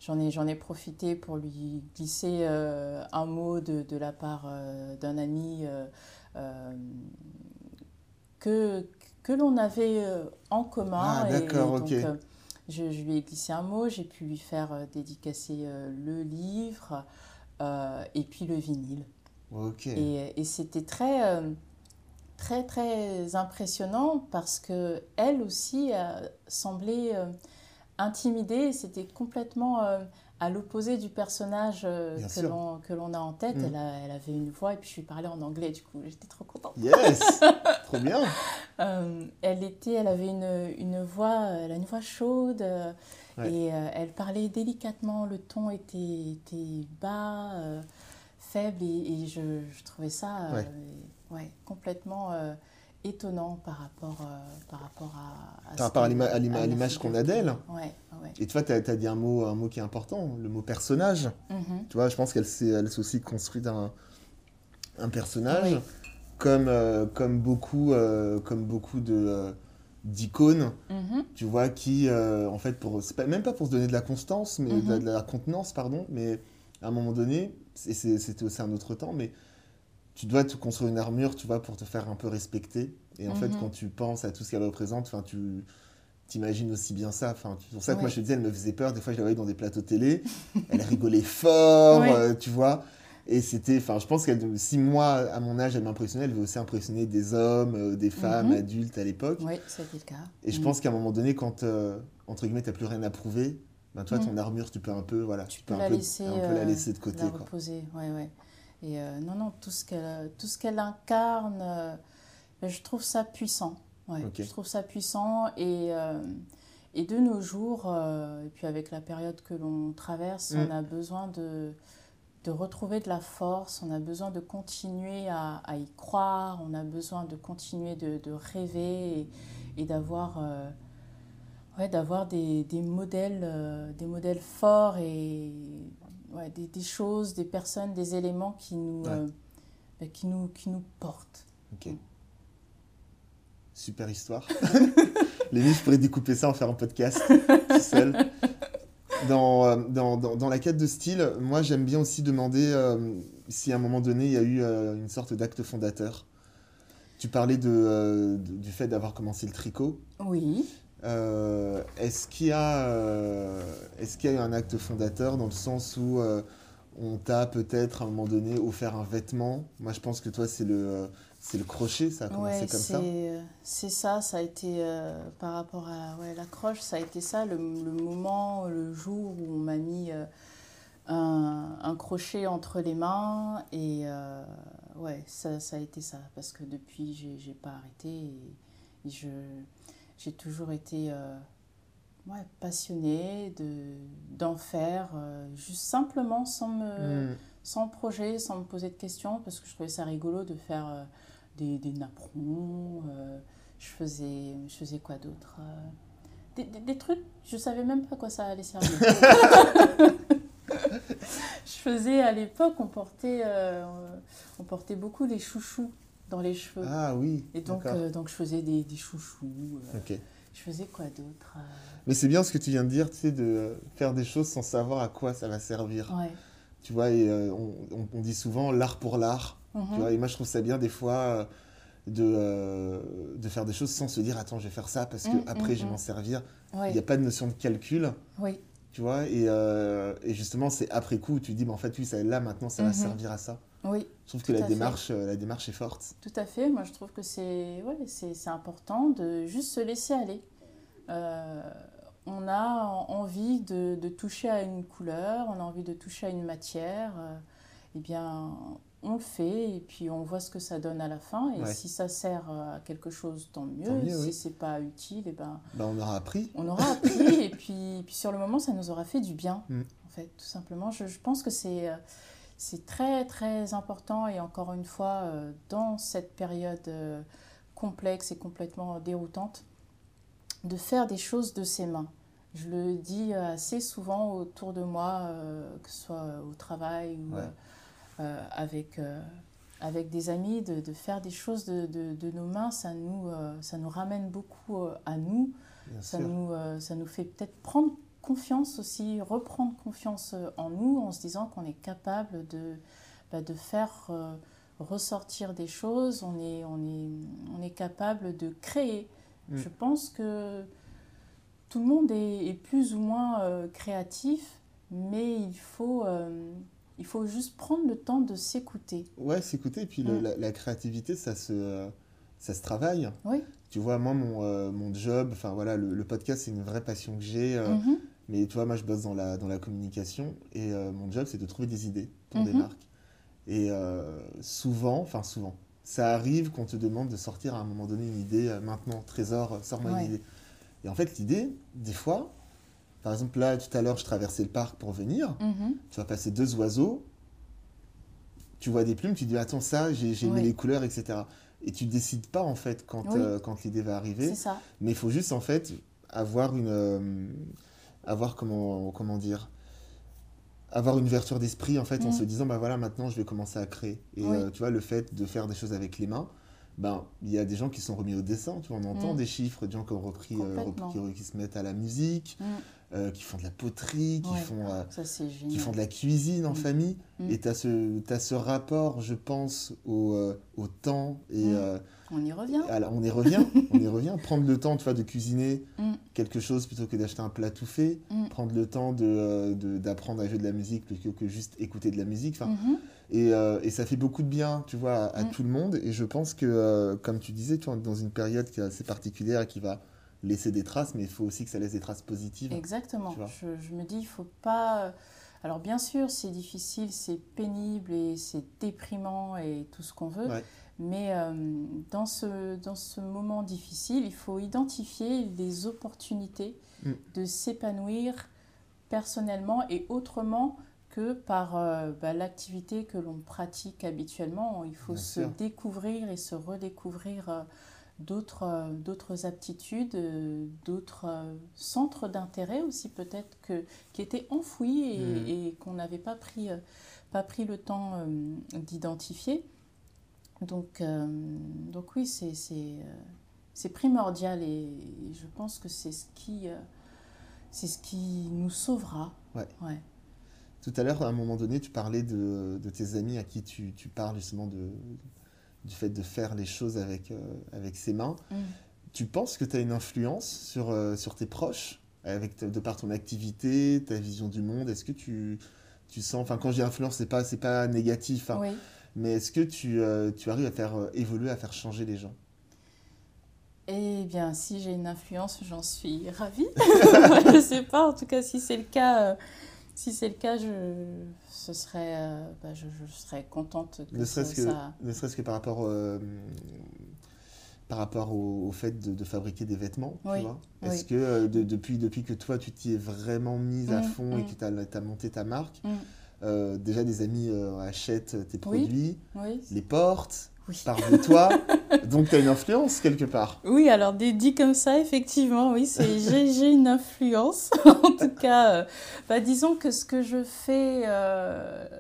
j'en ai, j'en ai profité pour lui glisser euh, un mot de, de la part euh, d'un ami que, que l'on avait en commun. Ah, Et d'accord, donc, euh, je, je lui ai glissé un mot, j'ai pu lui faire dédicacer le livre et puis le vinyle. Ok. Et, et c'était très, euh, très, très impressionnant parce que elle aussi a semblé euh, intimidée. C'était complètement euh, à l'opposé du personnage euh, que l'on, a en tête. Mm. Elle, a- elle avait une voix et puis je lui parlais en anglais du coup. J'étais trop contente. Yes Trop bien. Euh, elle était, elle avait une, une voix, elle a une voix chaude euh, Ouais. et euh, elle parlait délicatement. Le ton était, était bas, euh, faible et, et je, je trouvais ça euh, Ouais. ouais, complètement euh, étonnant par rapport, euh, par rapport à, à Par rapport à l'image qu'on a d'elle. Ouais, ouais. Et tu vois, tu as, dit un mot, un mot qui est important, le mot personnage. Mhm. Tu vois, je pense qu'elle s'est, elle s'est aussi construite un, un personnage, Oui. comme, euh, comme beaucoup, euh, comme beaucoup de, euh, d'icônes, Mhm. tu vois, qui, en fait, pour, pas, même pas pour se donner de la constance, mais de, la- Mhm. de la contenance, pardon, mais à un moment donné, c'était aussi un autre temps, mais tu dois te construire une armure, tu vois, pour te faire un peu respecter. Et en fait, Mhm. quand tu penses à tout ce qu'elle représente, enfin, tu t'imagines aussi bien ça. Enfin, c'est pour ça que moi, je te disais, elle me faisait peur. Des fois, je la voyais dans des plateaux télé. Elle rigolait fort, Ouais. euh, tu vois. Et c'était, enfin, je pense qu'elle, si moi, à mon âge, elle m'impressionnait, elle veut aussi impressionner des hommes, euh, des femmes, Mhm. adultes à l'époque. Oui, c'était le cas. Et je Mhm. pense qu'à un moment donné, quand, euh, entre guillemets, t'as plus rien à prouver, ben toi, Mhm. ton armure, tu peux un peu, voilà, tu peux peux un la peu, laisser, un peu la euh, laisser de côté, la quoi. reposer, ouais, ouais. Et euh, non, non, tout ce qu'elle, tout ce qu'elle incarne, euh, je trouve ça puissant. Ouais, Je trouve ça puissant et, et de nos jours, et puis avec la période que l'on traverse, on mm. a besoin de, de retrouver de la force, on a besoin de continuer à, y croire, on a besoin de continuer de, rêver et, d'avoir ouais, d'avoir des, des, modèles, des modèles forts et ouais, des, des, choses, des personnes, des éléments qui nous, euh, bah, qui nous, qui nous portent. Ok. Super histoire. Les je pourrais découper ça, en faire un podcast tout seul. Dans, euh, dans, dans, dans, la quête de style, moi j'aime bien aussi demander euh, si à un moment donné il y a eu une sorte d'acte fondateur. Tu parlais de, du fait d'avoir commencé le tricot. Oui. Euh, est-ce qu'il y, a, euh, est y a eu un acte fondateur dans le sens où euh, on t'a peut-être à un moment donné offert un vêtement? Moi, je pense que toi, c'est le, le crochet, ça a commencé comme ça? C'est ça, ça a été par rapport à ouais, la croche, ça a été ça, le, le moment, le jour où on m'a mis un, un, crochet entre les mains et ouais, ça, ça, a été ça, parce que depuis, j'ai pas arrêté et, et je j'ai toujours été euh, ouais, passionnée d'en faire, euh, juste simplement sans, me, mm. sans projet, sans me poser de questions, parce que je trouvais ça rigolo de faire euh, des, des, napperons. je, faisais, je faisais quoi d'autre des, des, trucs, je savais même pas à quoi ça allait servir. je faisais à l'époque, on portait, on portait beaucoup les chouchous dans les cheveux. Ah oui. Et donc, euh, donc je faisais des, des chouchous. Euh. Je faisais quoi d'autre euh Mais c'est bien ce que tu viens de dire, tu sais, de faire des choses sans savoir à quoi ça va servir. Ouais. Tu vois, et, on, on, dit souvent l'art pour l'art. Tu mhm. vois, et moi, je trouve ça bien des fois de, de faire des choses sans se dire attends, je vais faire ça parce que mm, après mm, je vais m'en mm. servir. Il n'y a pas de notion de calcul. Oui. Tu vois, et, et justement, c'est après coup, tu dis, mais en fait, oui, ça, là, maintenant, ça va mhm. servir à ça. Oui. Je trouve que la démarche, euh, la démarche est forte. Tout à fait. Moi, je trouve que c'est ouais, c'est important de juste se laisser aller. Euh, on a envie de, de, toucher à une couleur, on a envie de toucher à une matière. Euh, eh bien, on le fait et puis on voit ce que ça donne à la fin. Et si ça sert à quelque chose, tant mieux. si c'est pas utile, et eh ben, ben, on aura appris. On aura appris et puis, puis sur le moment, ça nous aura fait du bien. Mm. En fait, tout simplement. Je, je pense que c'est c'est très très important et encore une fois, euh, dans cette période euh, complexe et complètement déroutante, de faire des choses de ses mains. Je le dis assez souvent autour de moi, euh, que ce soit au travail ou avec, avec des amis, de, de, faire des choses de, de, de nos mains, ça nous, ça nous ramène beaucoup à nous. ça nous, ça nous fait peut-être prendre confiance aussi, reprendre confiance euh, en nous en se disant qu'on est capable de, bah, de faire euh, ressortir des choses, on est, on est, on est capable de créer. Mm. Je pense que tout le monde est, plus ou moins euh, créatif, mais il faut, il faut juste prendre le temps de s'écouter. Ouais, s'écouter, et puis mm. la, créativité, ça se, ça se travaille. Oui. Tu vois, moi, mon, mon job, enfin voilà, le, podcast, c'est une vraie passion que j'ai. Mm-hmm. Mais tu vois, moi, je bosse dans la, dans la communication et euh, mon job, c'est de trouver des idées pour des mhm. marques. Et euh, souvent, enfin souvent, ça arrive qu'on te demande de sortir à un moment donné une idée. Euh, maintenant, Trésor, sors-moi une idée. Et en fait, l'idée, des fois, par exemple, là, tout à l'heure, je traversais le parc pour venir. Mhm. Tu vas passer deux oiseaux. Tu vois des plumes, tu dis, attends, ça, j'ai mis les couleurs, etc. Et tu décides pas, en fait, quand, quand l'idée va arriver. Ça. Mais il faut juste, en fait, avoir une avoir comment, comment dire avoir une ouverture d'esprit en fait en mm. se disant bah voilà maintenant je vais commencer à créer. Et euh, tu vois le fait de faire des choses avec les mains ben il y a des gens qui sont remis au dessin tu vois. On entend mm. des chiffres des gens qui ont repris, euh, qui, se mettent à la musique mm. euh, qui font de la poterie qui font qui font de la cuisine en famille. Et tu as ce as ce rapport je pense au, au temps et on y revient. Alors, on y revient, on y revient. Prendre le temps, tu vois, de cuisiner mm. quelque chose plutôt que d'acheter un plat tout fait. Mm. Prendre le temps d'apprendre de, à jouer de la musique plutôt que juste écouter de la musique. Enfin, mm-hmm. et, euh, et, ça fait beaucoup de bien, tu vois, à, mm. tout le monde. Et je pense que, euh, comme tu disais, tu es dans une période qui est assez particulière et qui va laisser des traces, mais il faut aussi que ça laisse des traces positives. Exactement. Je, je, me dis, il faut pas Alors bien sûr, c'est difficile, c'est pénible et c'est déprimant et tout ce qu'on veut. Mais euh, dans, ce, dans ce moment difficile, il faut identifier les opportunités mm. de s'épanouir personnellement et autrement que par euh, bah, l'activité que l'on pratique habituellement. Il faut se découvrir et se redécouvrir euh, d'autres d'autres aptitudes, d'autres centres d'intérêt aussi peut-être que qui étaient enfouis et, mm. et qu'on n'avait pas pris pas pris le temps d'identifier. Donc, euh, donc oui, c'est c'est primordial et je pense que c'est ce qui euh, c'est ce qui nous sauvera. Ouais. ouais. Tout à l'heure, à un moment donné, tu parlais de, de tes amis à qui tu, tu, parles justement de, du fait de faire les choses avec, euh, avec ses mains. Mm. Tu penses que tu as une influence sur, sur tes proches avec de par ton activité, ta vision du monde? Est-ce que tu, tu sens, enfin quand j'ai influence, c'est pas, pas négatif, hein, oui. Mais est-ce que tu, euh, tu, arrives à faire euh, évoluer, à faire changer les gens? Eh bien, si j'ai une influence, j'en suis ravie. je ne sais pas, en tout cas, si c'est le cas, euh, si c'est le cas, je, ce serait, bah, je, je, serais contente que ne serait-ce que, Ne serait-ce que par rapport, par rapport au, fait de, fabriquer des vêtements, tu vois? Est-ce que depuis, depuis que toi, tu t'y es vraiment mise à mmh, fond et mmh. que tu as, monté ta marque, mmh. Euh, déjà, des amis euh, achètent tes produits, les portent, parlent de toi. donc, tu as une influence quelque part. Oui, alors dit comme ça, effectivement, oui, j'ai une influence. en tout cas, euh, bah, disons que ce que je fais,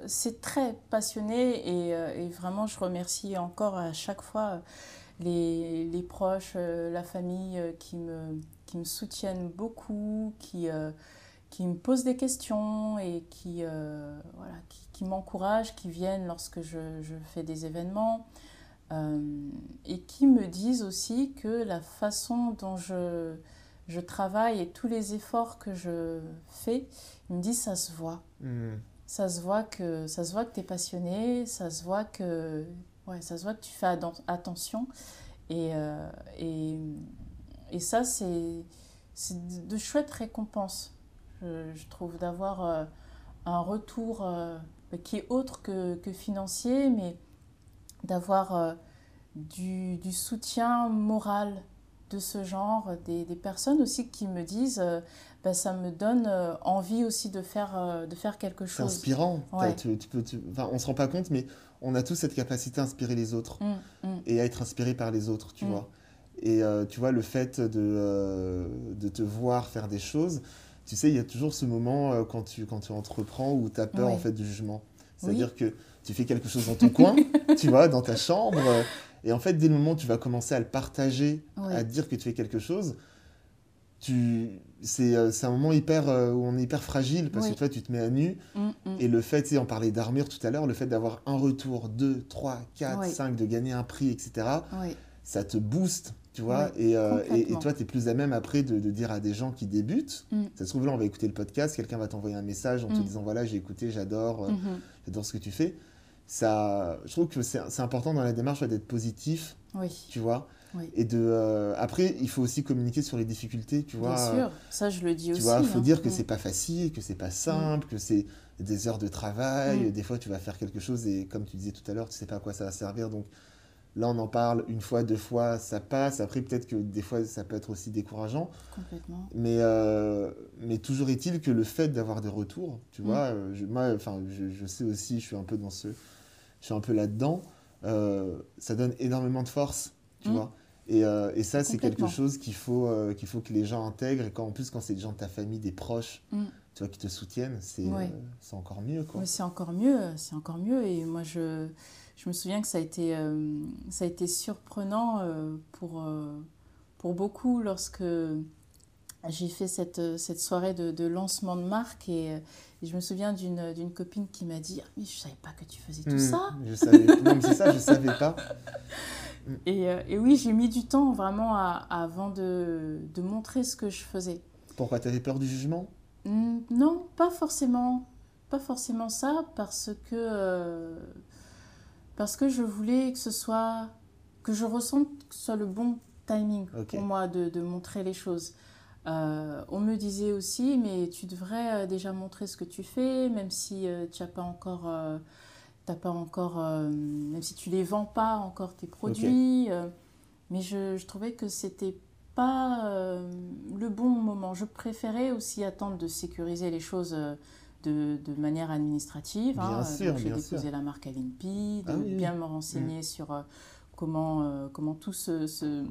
c'est très passionné et, et, vraiment, je remercie encore à chaque fois les, les proches, la famille qui me, qui me soutiennent beaucoup, qui qui me posent des questions et qui, euh, voilà, qui, qui m'encouragent, qui viennent lorsque je, je fais des événements euh, et qui me disent aussi que la façon dont je, je travaille et tous les efforts que je fais, ils me disent ça se voit. Hmm. Ça se voit que ça se voit que tu es passionné, ça se voit que ouais, ça se voit que tu fais attention et, euh, et, et ça c'est de chouettes récompenses je, trouve, d'avoir euh, un retour euh, qui est autre que, que financier, mais d'avoir euh, du, du, soutien moral de ce genre, des, des, personnes aussi qui me disent, bah, ça me donne envie aussi de faire, de faire quelque chose. C'est inspirant. Tu, tu peux, enfin, on ne se rend pas compte, mais on a tous cette capacité à inspirer les autres mmh, mmh. et à être inspiré par les autres, tu mmh. vois. Et tu vois, le fait de, de te voir faire des choses, tu sais, il y a toujours ce moment euh, quand, tu, quand tu entreprends où tu as peur en fait du jugement. C'est-à-dire que tu fais quelque chose dans ton coin, tu vois, dans ta chambre, et en fait, dès le moment où tu vas commencer à le partager, à dire que tu fais quelque chose, tu... c'est euh, un moment hyper, euh, où on est hyper fragile parce que toi, tu te mets à nu. Mm, mm. Et le fait, tu sais, on parlait d'armure tout à l'heure, le fait d'avoir un retour, deux, trois, quatre, cinq, de gagner un prix, etc., ça te booste tu vois, et, euh, et, toi, tu es plus à même après de, de, dire à des gens qui débutent, mm. ça se trouve là, on va écouter le podcast, quelqu'un va t'envoyer un message en te mm. disant, voilà, j'ai écouté, j'adore, euh, mm-hmm. j'adore ce que tu fais. Ça, je trouve que c'est important dans la démarche d'être positif, oui. tu vois. Et de, euh, après, il faut aussi communiquer sur les difficultés, tu vois. Bien sûr, ça je le dis aussi. Tu vois, il faut dire que mm. c'est pas facile, que c'est pas simple, que c'est des heures de travail. Des fois, tu vas faire quelque chose et comme tu disais tout à l'heure, tu sais pas à quoi ça va servir. Donc, Là, on en parle une fois, deux fois, ça passe. Après, peut-être que des fois, ça peut être aussi décourageant. Complètement. Mais, euh, mais toujours est-il que le fait d'avoir des retours, tu mm. vois, euh, je, moi, enfin, je, sais aussi, je suis un peu dans ce, je suis un peu là-dedans. Euh, ça donne énormément de force, tu mm. vois. Et, et ça, c'est quelque chose qu'il faut, qu'il faut que les gens intègrent. Et quand, en plus, quand c'est des gens de ta famille, des proches, mm. tu vois, qui te soutiennent, c'est c'est encore mieux, quoi. c'est encore mieux, c'est encore mieux. Et moi, je je me souviens que ça a été, euh, ça a été surprenant euh, pour, euh, pour beaucoup lorsque j'ai fait cette, cette soirée de, de, lancement de marque et, je me souviens d'une copine qui m'a dit ah, mais je savais pas que tu faisais tout hmm, ça. je savais non c'est ça je savais pas. Et, et oui j'ai mis du temps vraiment à, avant de, de, montrer ce que je faisais. Pourquoi tu avais peur du jugement? Hmm, non pas forcément. Pas forcément ça parce que parce que je voulais que ce soit, que je ressente que ce soit le bon timing pour moi de, de, montrer les choses. on me disait aussi, mais tu devrais déjà montrer ce que tu fais, même si tu n'as pas encore, t'as pas encore même si tu les vends pas encore tes produits. mais je, je, trouvais que c'était pas le bon moment. Je préférais aussi attendre de sécuriser les choses de, de manière administrative. Bien hein, sûr, J'ai déposé la marque à l'INPI, de ah bien me renseigner mm. sur euh, comment, euh, comment tout ce, ce,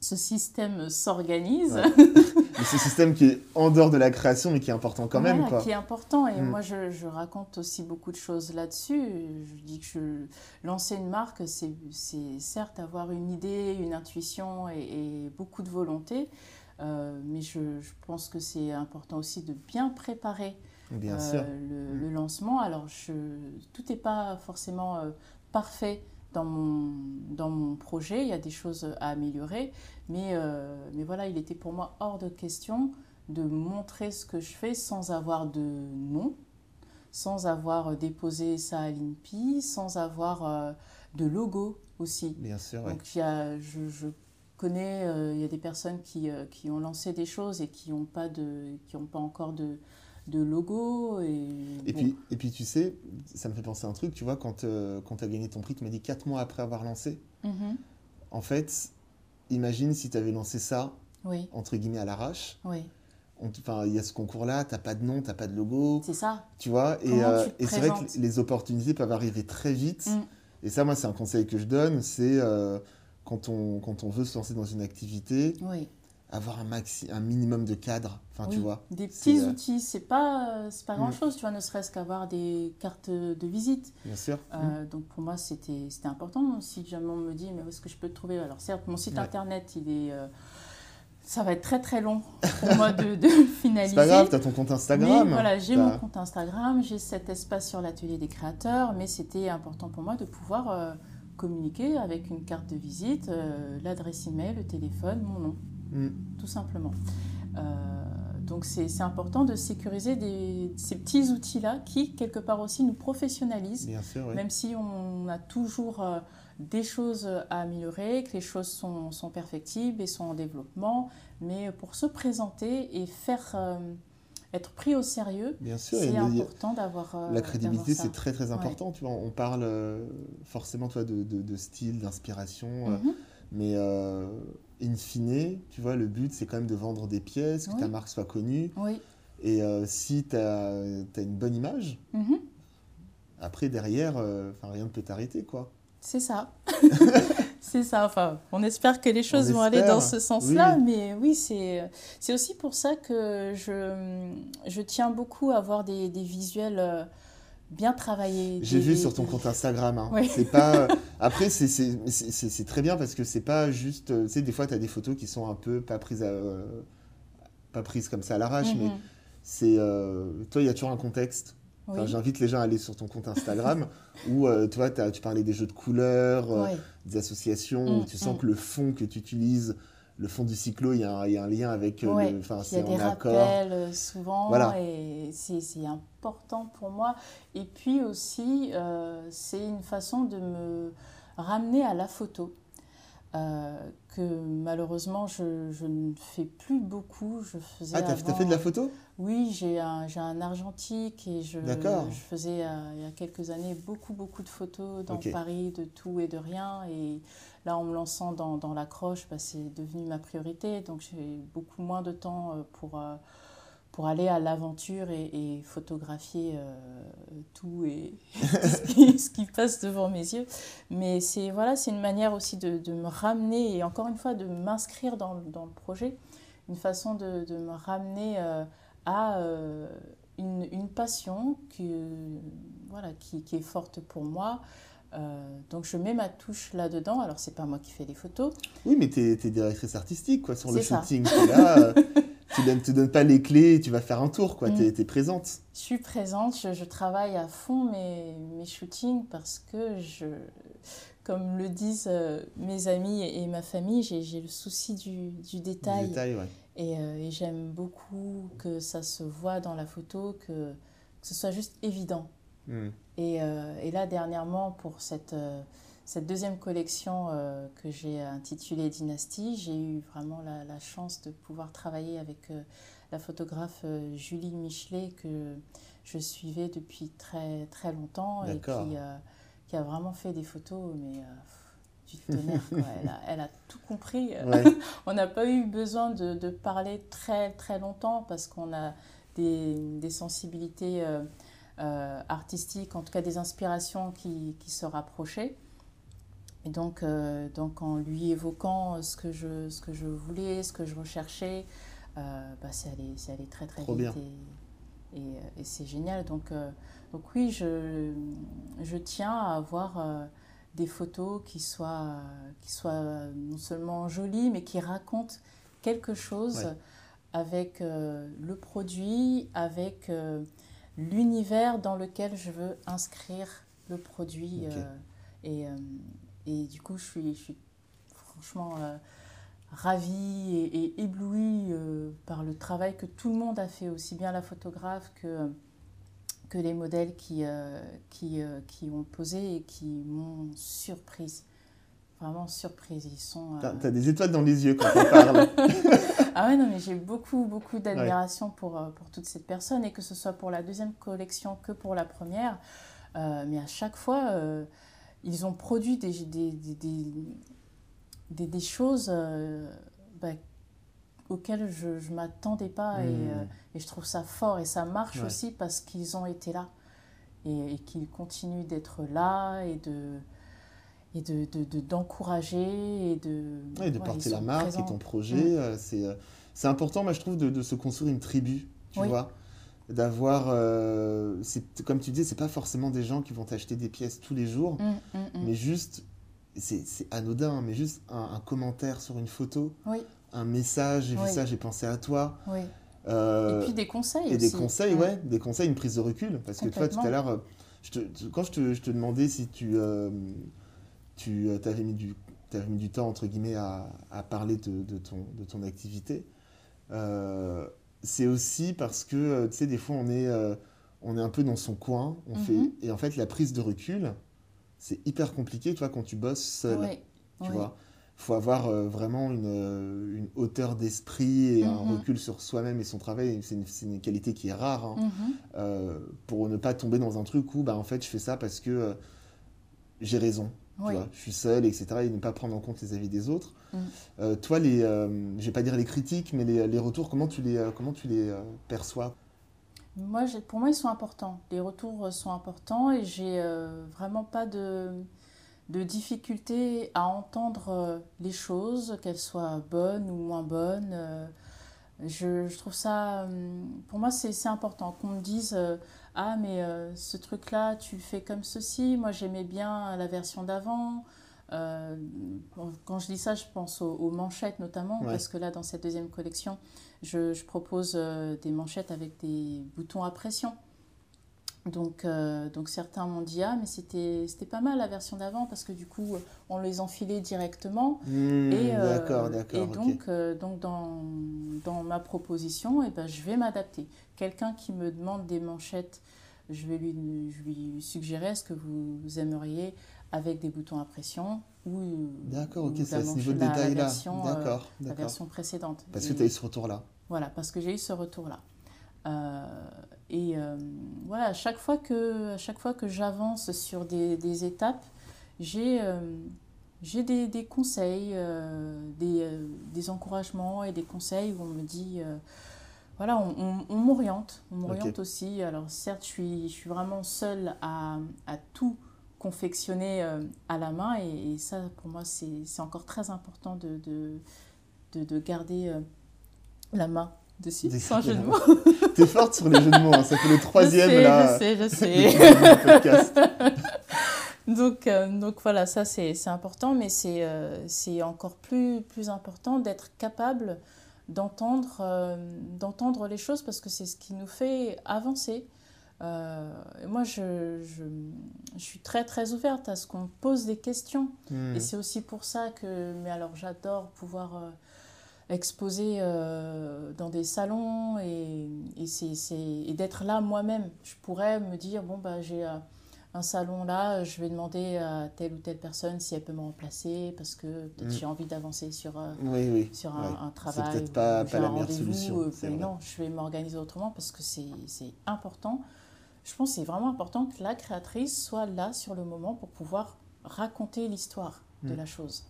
ce système s'organise. ce système qui est en dehors de la création, mais qui est important quand même. Quoi. qui est important. Et mm. moi, je, je, raconte aussi beaucoup de choses là-dessus. Je dis que je, lancer une marque, c'est certes avoir une idée, une intuition et, beaucoup de volonté. Euh, mais je, je, pense que c'est important aussi de bien préparer Bien sûr. Euh, le, lancement. Alors, je, tout n'est pas forcément euh, parfait dans mon, dans mon projet. Il y a des choses à améliorer. Mais, euh, mais voilà, il était pour moi hors de question de montrer ce que je fais sans avoir de nom, sans avoir déposé ça à l'INPI, sans avoir de logo aussi. Bien sûr. Donc, il y a, je, je connais, il y a des personnes qui, qui ont lancé des choses et qui n'ont pas, de, qui pas encore de de logo. Et, et, puis, et puis, tu sais, ça me fait penser à un truc, tu vois, quand, euh, quand tu as gagné ton prix, tu m'as dit 4 mois après avoir lancé. Mm-hmm. En fait, imagine si tu avais lancé ça, oui. entre guillemets, à l'arrache. Oui. Enfin, il y a ce concours-là, tu n'as pas de nom, tu n'as pas de logo. C'est ça. Tu vois, et, euh, et c'est vrai que les opportunités peuvent arriver très vite. Mm. Et ça, moi, c'est un conseil que je donne, c'est euh, quand, on, quand on veut se lancer dans une activité, oui avoir un, maxi, un minimum de cadre. Enfin, tu vois. Des petits euh, outils, c'est pas, c'est pas mm. grand chose, tu vois, ne serait-ce qu'avoir des cartes de visite. Bien sûr. Euh, mm. Donc pour moi, c'était, c'était important. Si jamais on me dit, mais où est-ce que je peux te trouver? Alors certes, mon site internet, il est. Euh, ça va être très très long pour moi de, de finaliser. C'est pas grave, tu as ton compte Instagram. voilà, j'ai mon compte Instagram, j'ai cet espace sur l'atelier des créateurs, mais c'était important pour moi de pouvoir communiquer avec une carte de visite, l'adresse email, le téléphone, mon nom. Mm. tout simplement. Euh, donc c'est important de sécuriser des, ces petits outils-là qui, quelque part aussi, nous professionnalisent, même si on a toujours euh, des choses à améliorer, que les choses sont, sont, perfectibles et sont en développement, mais pour se présenter et faire... Euh, être pris au sérieux, c'est important d'avoir. la crédibilité, c'est très très important. Tu vois, on parle forcément toi, de, de, style, d'inspiration, mm-hmm. mais in fine, tu vois, le but, c'est quand même de vendre des pièces, que ta marque soit connue. Oui. Et euh, si tu as, une bonne image, mhm. après, derrière, euh, rien ne peut t'arrêter, quoi. C'est ça. c'est ça. Enfin, on espère que les choses vont aller dans ce sens-là. Mais oui, c'est aussi pour ça que je, je tiens beaucoup à avoir des, des visuels euh, bien travaillé. J'ai vu sur ton compte Instagram. Hein. C'est pas. Après, c'est très bien parce que c'est pas juste. Tu sais, des fois, tu as des photos qui sont un peu pas prises, euh, pas prises comme ça à l'arrache, mais mhm. c'est. Euh, toi, il y a toujours un contexte. J'invite les gens à aller sur ton compte Instagram où euh, toi, tu parlais des jeux de couleurs, des associations, où tu sens mm, que le fond que tu utilises le fond du cyclo, il y, a un, lien avec. Euh, le, il y a des rappels euh, souvent et c'est important pour moi. Et puis aussi, euh, c'est une façon de me ramener à la photo. Que malheureusement je, je, ne fais plus beaucoup. Je faisais ah, tu as, fait de la photo? Oui, j'ai un, un, argentique et je, je faisais il y a quelques années beaucoup, beaucoup de photos dans Paris, de tout et de rien. Et Là, en me lançant dans, dans l'accroche, bah, c'est devenu ma priorité. Donc, j'ai beaucoup moins de temps euh, pour, euh, pour aller à l'aventure et, photographier euh, tout et ce, qui, passe devant mes yeux. Mais c'est voilà, une manière aussi de, de, me ramener et encore une fois de m'inscrire dans, dans, le projet. Une façon de, de me ramener à une, une, passion que, voilà, qui, qui, est forte pour moi. Euh, donc je mets ma touche là-dedans. Alors c'est pas moi qui fais les photos. Oui, mais tu es, directrice artistique quoi, sur le shooting. Là, euh, tu ne donnes, donnes, pas les clés, tu vas faire un tour, quoi. tu es, mm. présente. Je suis présente, je, travaille à fond mes, mes shootings parce que, je, comme le disent euh, mes amis et, ma famille, j'ai le souci du, du détail. détail et, et j'aime beaucoup que ça se voit dans la photo, que, que ce soit juste évident. Mm. Et, euh, et, là, dernièrement, pour cette, euh, cette deuxième collection que j'ai intitulée Dynastie, j'ai eu vraiment la, la, chance de pouvoir travailler avec la photographe Julie Michelet que je suivais depuis très, très longtemps et qui, qui, a vraiment fait des photos, mais du tonnerre. Elle, a, elle, a, tout compris. on n'a pas eu besoin de, de, parler très, très longtemps parce qu'on a des, des sensibilités euh, euh, artistiques, en tout cas des inspirations qui, qui se rapprochaient. Et donc, euh, donc, en lui évoquant ce que, je, ce que je voulais, ce que je recherchais, bah, c'est allé, allé, très très vite. Et, et, et c'est génial. Donc, donc oui, je, je tiens à avoir des photos qui soient, qui soient non seulement jolies, mais qui racontent quelque chose avec euh, le produit, avec euh, l'univers dans lequel je veux inscrire le produit. Euh, et, et, du coup, je suis, je suis franchement ravie et, et éblouie par le travail que tout le monde a fait, aussi bien la photographe que que les modèles qui, euh, qui, euh, qui ont posé et qui m'ont surprise. Vraiment surprise. Ils sont. Euh, T'as as des étoiles dans les yeux quand on parle. ah ouais, non, mais j'ai beaucoup, beaucoup d'admiration pour, pour toutes ces personnes, et que ce soit pour la deuxième collection que pour la première. mais à chaque fois, ils ont produit des, des, des, des, des choses bah, auxquels je ne m'attendais pas. Et, hmm. euh, et, je trouve ça fort. Et ça marche aussi parce qu'ils ont été là. Et, et qu'ils continuent d'être là et de et d'encourager de, de, et de, ouais, de porter la marque et ton projet. Euh, c'est euh, C'est important, moi, je trouve, de, se construire une tribu, tu vois d'avoir c'est comme tu dis c'est pas forcément des gens qui vont t'acheter des pièces tous les jours hmm, mais juste c'est anodin mais juste un, un, commentaire sur une photo oui un message, j'ai vu ça, j'ai pensé à toi. Oui. Euh, et puis des conseils et des conseils, ouais. des conseils, une prise de recul. Parce que toi, tout à l'heure, euh, quand je te, je te, demandais si tu, euh, tu avais, mis du, avais mis du temps, entre guillemets, à, à parler de, de, ton, de ton activité, c'est aussi parce que, tu sais, des fois, on est, on est un peu dans son coin. On fait, mhm. et en fait, la prise de recul, c'est hyper compliqué, toi, quand tu bosses seul. Tu vois faut avoir euh, vraiment une, euh, une hauteur d'esprit et un mhm. recul sur soi-même et son travail. C'est une, une, qualité qui est rare hein. mhm. euh, pour ne pas tomber dans un truc où, bah, en fait, je fais ça parce que j'ai raison. Tu vois, je suis seul, etc. Et ne pas prendre en compte les avis des autres. Mhm. toi, les, je vais pas dire les critiques, mais les, les retours, comment tu les, comment tu les perçois? Moi, Pour moi, ils sont importants. Les retours sont importants et j'ai vraiment pas de de difficulté à entendre euh, les choses, qu'elles soient bonnes ou moins bonnes. Euh, je, je trouve ça, hum, pour moi, c'est important qu'on me dise euh, Ah, mais ce truc-là, tu fais comme ceci. Moi, j'aimais bien la version d'avant. quand je dis ça, je pense aux, manchettes notamment, parce que là, dans cette deuxième collection, je, je propose des manchettes avec des boutons à pression. Donc, euh, donc certains m'ont dit ah mais c'était pas mal la version d'avant parce que du coup on les enfilait directement. Mmh, et, euh, d'accord, et donc, euh, donc dans, dans, ma proposition et eh ben, je vais m'adapter. Quelqu'un qui me demande des manchettes je vais lui, je lui suggérer est-ce que vous, aimeriez avec des boutons à pression ou d'accord ok c'est à ce niveau de détail là d'accord la version précédente. Parce que tu as eu ce retour là voilà parce que j'ai eu ce retour là et euh, voilà, à chaque fois que, à chaque fois que j'avance sur des, des étapes, j'ai euh, j'ai des, des, conseils, euh, des, des, encouragements et des conseils où on me dit, voilà, on, m'oriente, on m'oriente aussi. Alors certes, je suis, je suis vraiment seule à, à tout confectionner à la main et, et ça, pour moi, c'est encore très important de, de, de, de garder la main dessus, sans jeu de mots. T'es forte sur les jeux de mots, hein. ça fait le troisième je sais, là. Je sais, je sais. donc, euh, donc voilà, ça c'est important, mais c'est euh, encore plus, plus important d'être capable d'entendre euh, d'entendre les choses parce que c'est ce qui nous fait avancer. moi, je, je, je, suis très très ouverte à ce qu'on pose des questions. Hmm. Et c'est aussi pour ça que, mais alors j'adore pouvoir exposer euh, dans des salons et, et, et d'être là moi-même. Je pourrais me dire, bon, bah, j'ai euh, un salon là, je vais demander à telle ou telle personne si elle peut me remplacer parce que peut-être Mm. j'ai envie d'avancer sur, euh, Oui, oui. sur Ouais. un, un C'est travail. peut-être pas, pas la un meilleure rendez-vous, solution. euh, c'est mais non, je vais m'organiser autrement parce que c'est c'est important. Je pense que c'est vraiment important que la créatrice soit là sur le moment pour pouvoir raconter l'histoire de Mm. la chose.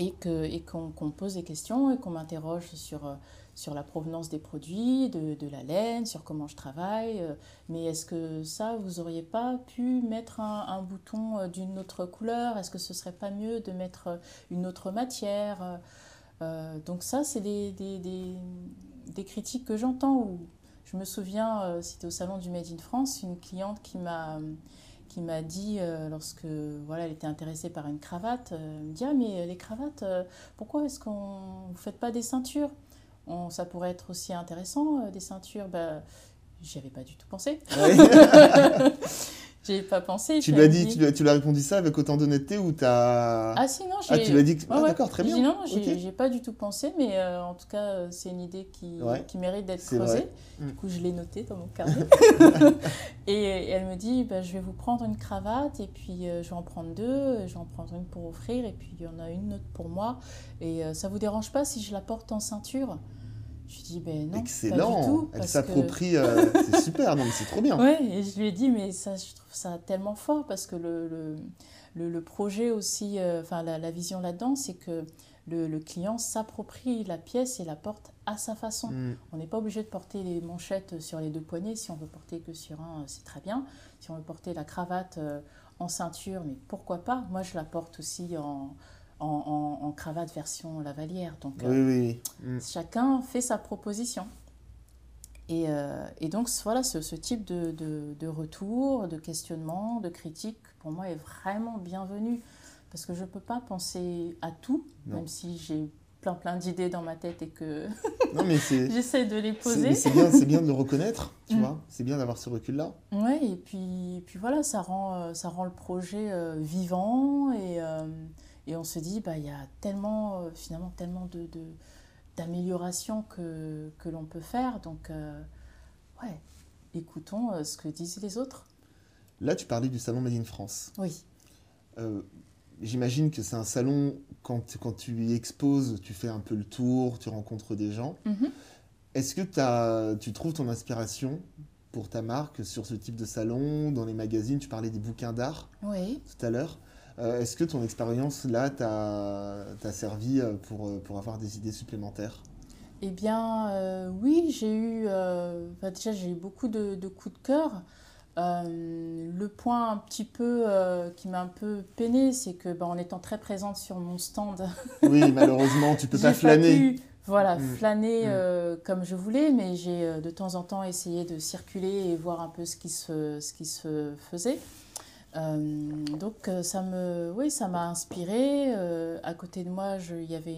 Et que- et qu'on qu'on pose des questions et qu'on m'interroge sur, euh, sur la provenance des produits, de, de la laine, sur comment je travaille. euh, Mais est-ce que ça, vous auriez pas pu mettre un, bouton euh, d'une autre couleur? Est-ce que ce serait pas mieux de mettre une autre matière? Donc ça, c'est des, des, des, des critiques que j'entends. Je me souviens, c'était au salon du Made in France, une cliente qui m'a qui m'a dit euh, lorsque voilà elle était intéressée par une cravate, euh, elle me dit ah mais les cravates, euh, pourquoi est-ce qu'on vous faites pas des ceintures? On- Ça pourrait être aussi intéressant euh, des ceintures. Bah, j'y avais pas du tout pensé. Ouais. J'y ai pas pensé. tu lui as dit, tu lui as, tu lui as répondu ça avec autant d'honnêteté ou t'as. Ah si non, j'ai. Ah, tu lui as dit que. Ah, ouais. d'accord, très J'ai bien. dit non, j'ai j'ai pas du tout pensé, mais euh, en tout cas, euh, c'est une idée qui, Ouais. qui mérite d'être creusée. vrai. Mm. Du coup, je l'ai notée dans mon carnet. et elle me dit, bah, je vais vous prendre une cravate, et puis euh, je vais en prendre deux, je vais en prendre une pour offrir, et puis il y en a une autre pour moi. Et euh, ça vous dérange pas si je la porte en ceinture? Je lui dis, ben non, pas du Excellent. tout. Elle s'approprie. euh, c'est super, non, mais c'est trop bien. Ouais, et je lui ai dit, mais ça, je trouve ça tellement fort, parce que le, le, le, le projet aussi, euh, enfin la, la vision là-dedans, c'est que le, le client s'approprie la pièce et la porte à sa façon. Mm. On n'est pas obligé de porter les manchettes sur les deux poignets. Si on veut porter que sur un, c'est très bien. Si on veut porter la cravate euh, en ceinture, mais pourquoi pas? Moi, je la porte aussi en, en, en- en cravate version lavalière. Donc, Oui, euh, oui, oui. Mm. chacun fait sa proposition. Et, euh, et donc, voilà, ce, ce type de, de, de retour, de questionnement, de critique, pour moi, est vraiment bienvenu. Parce que je ne peux pas penser à tout, Non. même si j'ai plein plein d'idées dans ma tête et que j'essaie de les poser. C'est bien, c'est bien de le reconnaître, tu Mm. vois. C'est bien d'avoir ce recul-là. Ouais, et puis, puis voilà, ça rend, euh, ça rend le projet euh, vivant et, euh, et on se dit, bah, il y a tellement, euh, finalement, tellement de, de- d'améliorations que, que l'on peut faire. Donc, euh, ouais, écoutons euh, ce que disent les autres. Là, tu parlais du salon Made in France. Oui. Euh, J'imagine que c'est un salon, quand, quand tu y exposes, tu fais un peu le tour, tu rencontres des gens. Mhm. Est-ce que t'as- tu trouves ton inspiration pour ta marque sur ce type de salon, dans les magazines? Tu parlais des bouquins d'art Oui. tout à l'heure. Euh, Est-ce que ton expérience là t'a servi euh, pour, euh, pour avoir des idées supplémentaires? Eh bien, euh, oui, j'ai eu, euh, déjà, j'ai eu beaucoup de, de coups de cœur. Euh, le point un petit peu euh, qui m'a un peu peiné, c'est que bah, en étant très présente sur mon stand, Oui, malheureusement, tu peux pas flâner. pu, voilà, Mm. flâner Mm. comme je voulais, mais j'ai de temps en temps essayé de circuler et voir un peu ce qui se, ce qui se faisait. Euh, donc euh, ça me, oui, ça m'a inspiré. Euh, à côté de moi, je- il y avait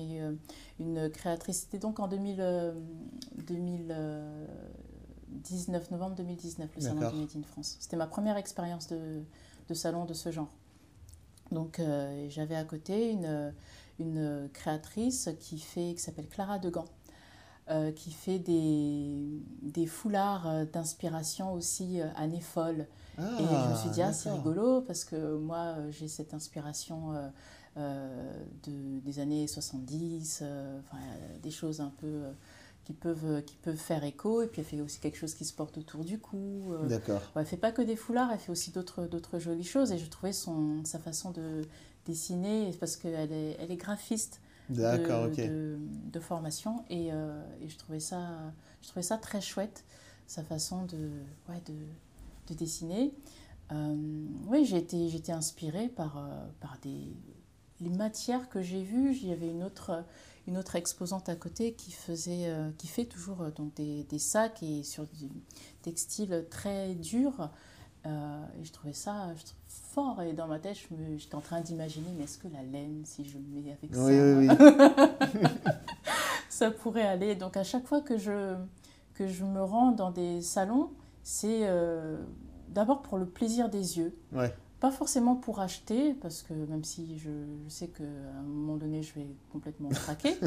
une créatrice. C'était donc en 2000, euh, 2019, novembre 2019, le salon du Made in France. C'était ma première expérience de, de salon de ce genre. Donc euh, j'avais à côté une, une créatrice qui fait, qui s'appelle Clara Degan, euh, qui fait des, des foulards euh, d'inspiration aussi euh, années folles. Ah, Et je me suis dit, ah, c'est d'accord. rigolo parce que moi, euh, j'ai cette inspiration euh, euh, de, des années 70, euh, enfin, euh, des choses un peu euh, qui, peuvent, euh, qui peuvent faire écho. Et puis, elle fait aussi quelque chose qui se porte autour du cou. euh. D'accord. Ouais, elle fait pas que des foulards, elle fait aussi d'autres d'autres jolies choses. Et je trouvais son, sa façon de dessiner, parce qu'elle est, elle est graphiste de, D'accord, ok. de, de formation. Et, euh, et je, trouvais ça, je trouvais ça très chouette, sa façon de, ouais, de, de dessiner. Euh, oui, j'ai été, été inspirée par, euh, par des, les matières que j'ai vues. Il y avait une autre, une autre exposante à côté qui, faisait, euh, qui fait toujours euh, donc des, des sacs et sur du textile très dur. Euh, et je trouvais ça je fort. Et dans ma tête, me- j'étais en train d'imaginer, mais est-ce que la laine, si je le mets avec ça, Oui, oui, oui. ça pourrait aller. Donc à chaque fois que je, que je me rends dans des salons, c'est euh, d'abord pour le plaisir des yeux. Ouais. Pas forcément pour acheter, parce que même si je, je sais qu'à un moment donné, je vais complètement craquer,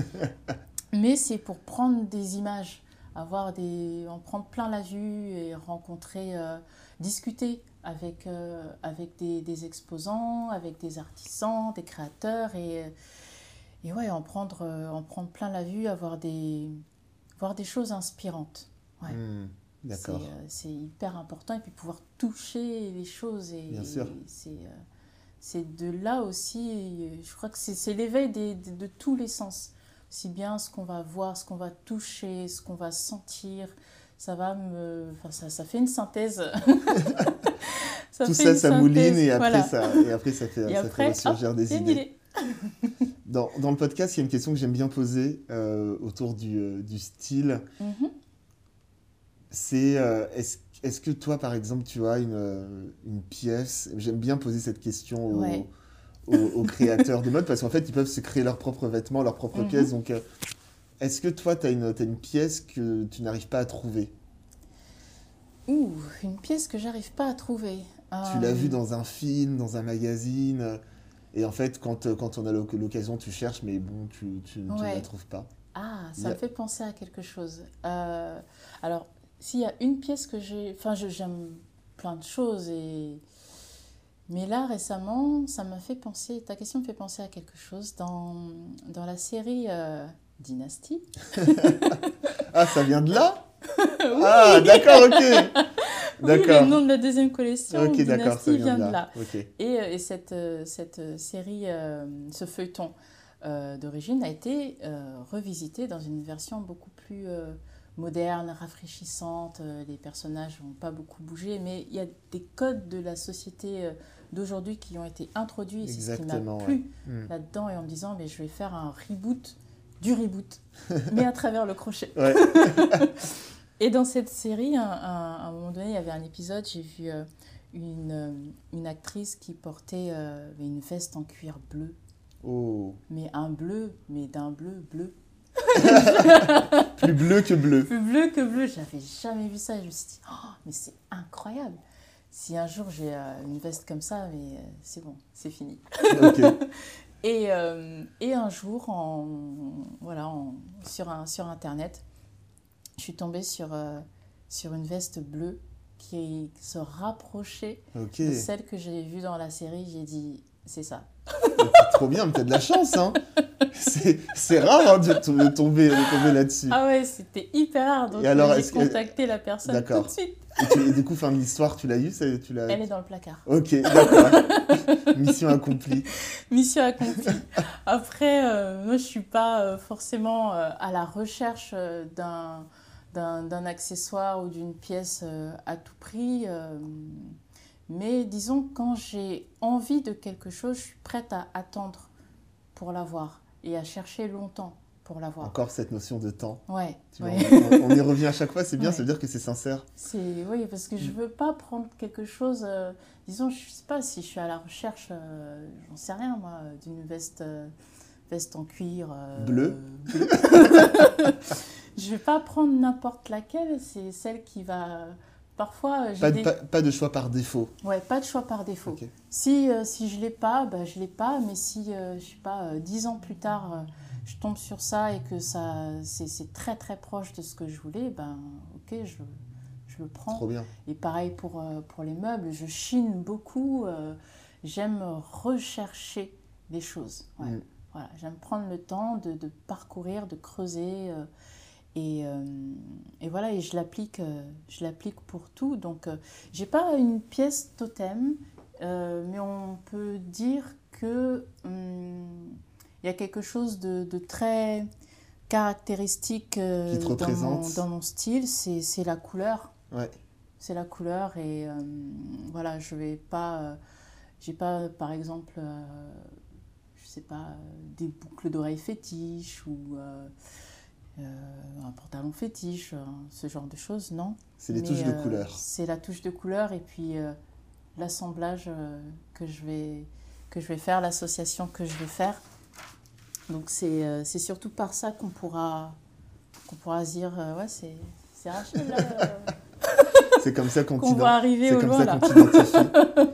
mais c'est pour prendre des images avoir des, en prendre plein la vue et rencontrer, euh, discuter avec, euh, avec des, des, exposants, avec des artisans, des créateurs et, et ouais, en prendre, en prendre plein la vue, avoir des, voir des choses inspirantes. Ouais. Hmm, D'accord. C'est hyper important et puis pouvoir toucher les choses. Et, Bien sûr. C'est de là aussi, je crois que c'est l'éveil de, de tous les sens si bien ce qu'on va voir, ce qu'on va toucher, ce qu'on va sentir. Ça va me. Enfin, ça, ça fait une synthèse. ça Tout ça, ça mouline et après, ça, et après, ça fait, ça fait ressurgir des idées. dans, dans, le podcast, il y a une question que j'aime bien poser euh, autour du, euh, du style. Mm-hmm. C'est euh, est-ce est que toi, par exemple, tu as une, une pièce? J'aime bien poser cette question aux, aux, créateurs de mode parce qu'en fait, ils peuvent se créer leurs propres vêtements, leurs propres mhm. pièces. Donc, est-ce que toi, tu as une, une pièce que tu n'arrives pas à trouver? Ouh, une pièce que j'arrive pas à trouver. Tu l'as vue euh, dans un film, dans un magazine. Et en fait, quand, quand on a l'occasion, tu cherches, mais bon, tu, tu, ne la trouves pas. Ah, ça me fait penser à quelque chose. Euh, alors, s'il y a une pièce que j'ai... Enfin, j'aime plein de choses et mais là, récemment, ça m'a fait penser, ta question me fait penser à quelque chose. Dans, dans la série euh, Dynasty. ah, ça vient de là Ah, d'accord, ok. D'accord. le nom de la deuxième collection, Dynasty, vient, de là. Et, euh, et, cette, euh, cette série, ce feuilleton d'origine a été revisité dans une version beaucoup plus moderne, rafraîchissante. Les personnages n'ont pas beaucoup bougé, mais il y a des codes de la société d'aujourd'hui qui ont été introduits. C'est ce qui m'a plu hmm. là-dedans et en me disant, mais je vais faire un reboot du reboot, mais à travers le crochet. et dans cette série, à un, moment donné, il y avait un épisode, j'ai vu euh, une, euh, une, actrice qui portait euh, une veste en cuir bleu. Oh. Mais un bleu, mais d'un bleu bleu. Plus bleu que bleu. Plus bleu que bleu. J'avais jamais vu ça. Je me suis dit, oh, mais c'est incroyable si un jour j'ai euh, une veste comme ça, mais euh, c'est bon, c'est fini. Et, euh, et, un jour, en, voilà, sur, un, sur Internet, je suis tombée sur, sur une veste bleue qui se rapprochait de celle que j'ai vue dans la série. J'ai dit, c'est ça. Trop bien, mais t'as de la chance, hein C'est rare hein, de, tomber, tomber là-dessus. Ah ouais, c'était hyper rare. Donc j'ai contacté la personne tout de suite. Et, du coup, fin de l'histoire, tu l'as eu tu Elle est dans le placard. Ok, d'accord. Mission accomplie. Mission accomplie. Après, euh, moi, je suis pas euh, forcément euh, à la recherche d'un d'un accessoire ou d'une pièce à tout prix. Mais disons, quand j'ai envie de quelque chose, je suis prête à attendre pour l'avoir et à chercher longtemps pour l'avoir. Encore cette notion de temps. Ouais. On, y revient à chaque fois, c'est bien, ça veut dire que c'est sincère. C'est oui, parce que je veux pas prendre quelque chose. euh, disons, je sais pas si je suis à la recherche, euh, j'en sais rien moi, d'une veste, euh, veste en cuir. Bleu. bleu. je vais pas prendre n'importe laquelle, c'est celle qui va. Parfois, euh, j'ai Pas, de- des- pas- pas de choix par défaut. Ouais, pas de choix par défaut. Si, euh, si je l'ai pas, bah, je l'ai pas, mais si, euh, je sais pas, euh, dix ans plus tard, euh, je tombe sur ça et que ça, c'est c'est très très proche de ce que je voulais, ben ok, je, je le prends. Trop bien. Et pareil pour, pour les meubles, je chine beaucoup, j'aime rechercher des choses. Ouais. Mm. Voilà, j'aime prendre le temps de, de parcourir, de creuser. Et, euh, et voilà, et je l'applique, euh, je l'applique pour tout. Donc, euh, j'ai pas une pièce totem, euh, mais on peut dire que hum, il y a quelque chose de, de très caractéristique euh, dans, mon, dans mon style, c'est la couleur. Ouais. C'est la couleur et voilà, je vais pas, j'ai pas par exemple, je sais pas, des boucles d'oreilles fétiches ou un pantalon fétiche, hein, ce genre de choses, non. C'est les Mais, touches de euh, couleur. C'est la touche de couleur et puis euh, l'assemblage euh, que, je vais, que je vais faire, l'association que je vais faire. Donc c'est euh, surtout par ça qu'on pourra, qu'on pourra se dire, euh, ouais, c'est Rachel là, euh, C'est comme ça qu'on t'ident- va arriver au comme loin ça là.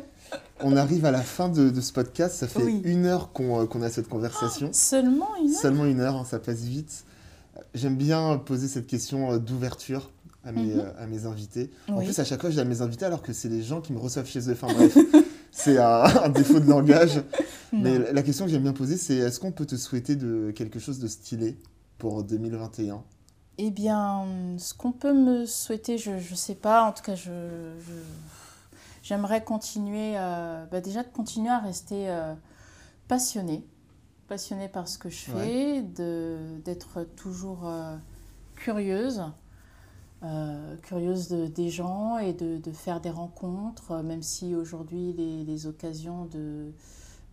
On arrive à la fin de, de ce podcast. Ça fait Oui. une heure qu'on euh, qu'on a cette conversation. Seulement une heure? Seulement une heure, hein, ça passe vite. J'aime bien poser cette question d'ouverture à mes, Mhm. à mes invités. En plus, à chaque fois, je dis à mes invités alors que c'est les gens qui me reçoivent chez eux. Enfin bref, c'est un, un défaut de langage. Mais Non. la question que j'aime bien poser, c'est est-ce qu'on peut te souhaiter de quelque chose de stylé pour 2021 Eh bien, ce qu'on peut me souhaiter, je ne sais pas. En tout cas, je, j'aimerais continuer, euh, bah déjà de continuer à rester euh, passionnée, passionnée par ce que je fais, de, d'être toujours euh, curieuse, euh, curieuse de- des gens et de, de faire des rencontres, euh, même si aujourd'hui les, les occasions de,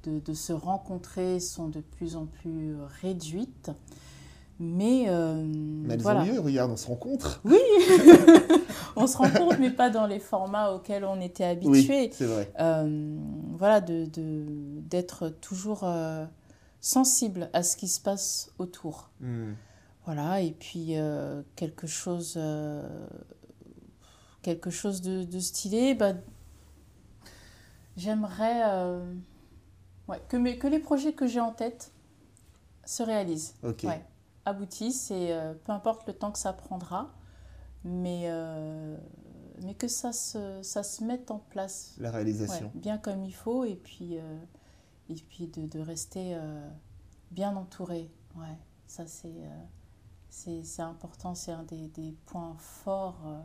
de, se rencontrer sont de plus en plus réduites. Mais, euh, Mais elles voilà. lieu, regarde, on se rencontre. On se rend compte, mais pas dans les formats auxquels on était Oui, habitué. c'est vrai. Euh, voilà, de, de- d'être toujours euh, sensible à ce qui se passe autour. Hmm. Voilà, et puis euh, quelque chose, euh, quelque chose de, de stylé, bah, j'aimerais euh, ouais, que, mes, que les projets que j'ai en tête se réalisent ouais, aboutissent et peu importe le temps que ça prendra, mais, mais que ça se, ça se mette en place La ouais, réalisation. bien comme il faut et puis, et puis de, de rester euh, bien entouré. Ouais, ça c'est, euh, c'est, c'est important, c'est un des, des points forts euh,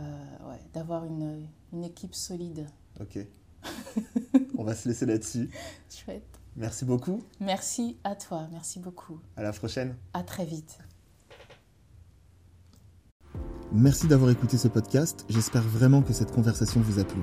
euh, ouais, d'avoir une, une équipe solide. Ok. on va se laisser là-dessus. Chouette. Merci beaucoup. Merci à toi, merci beaucoup. À la prochaine. À très vite. Merci d'avoir écouté ce podcast, j'espère vraiment que cette conversation vous a plu.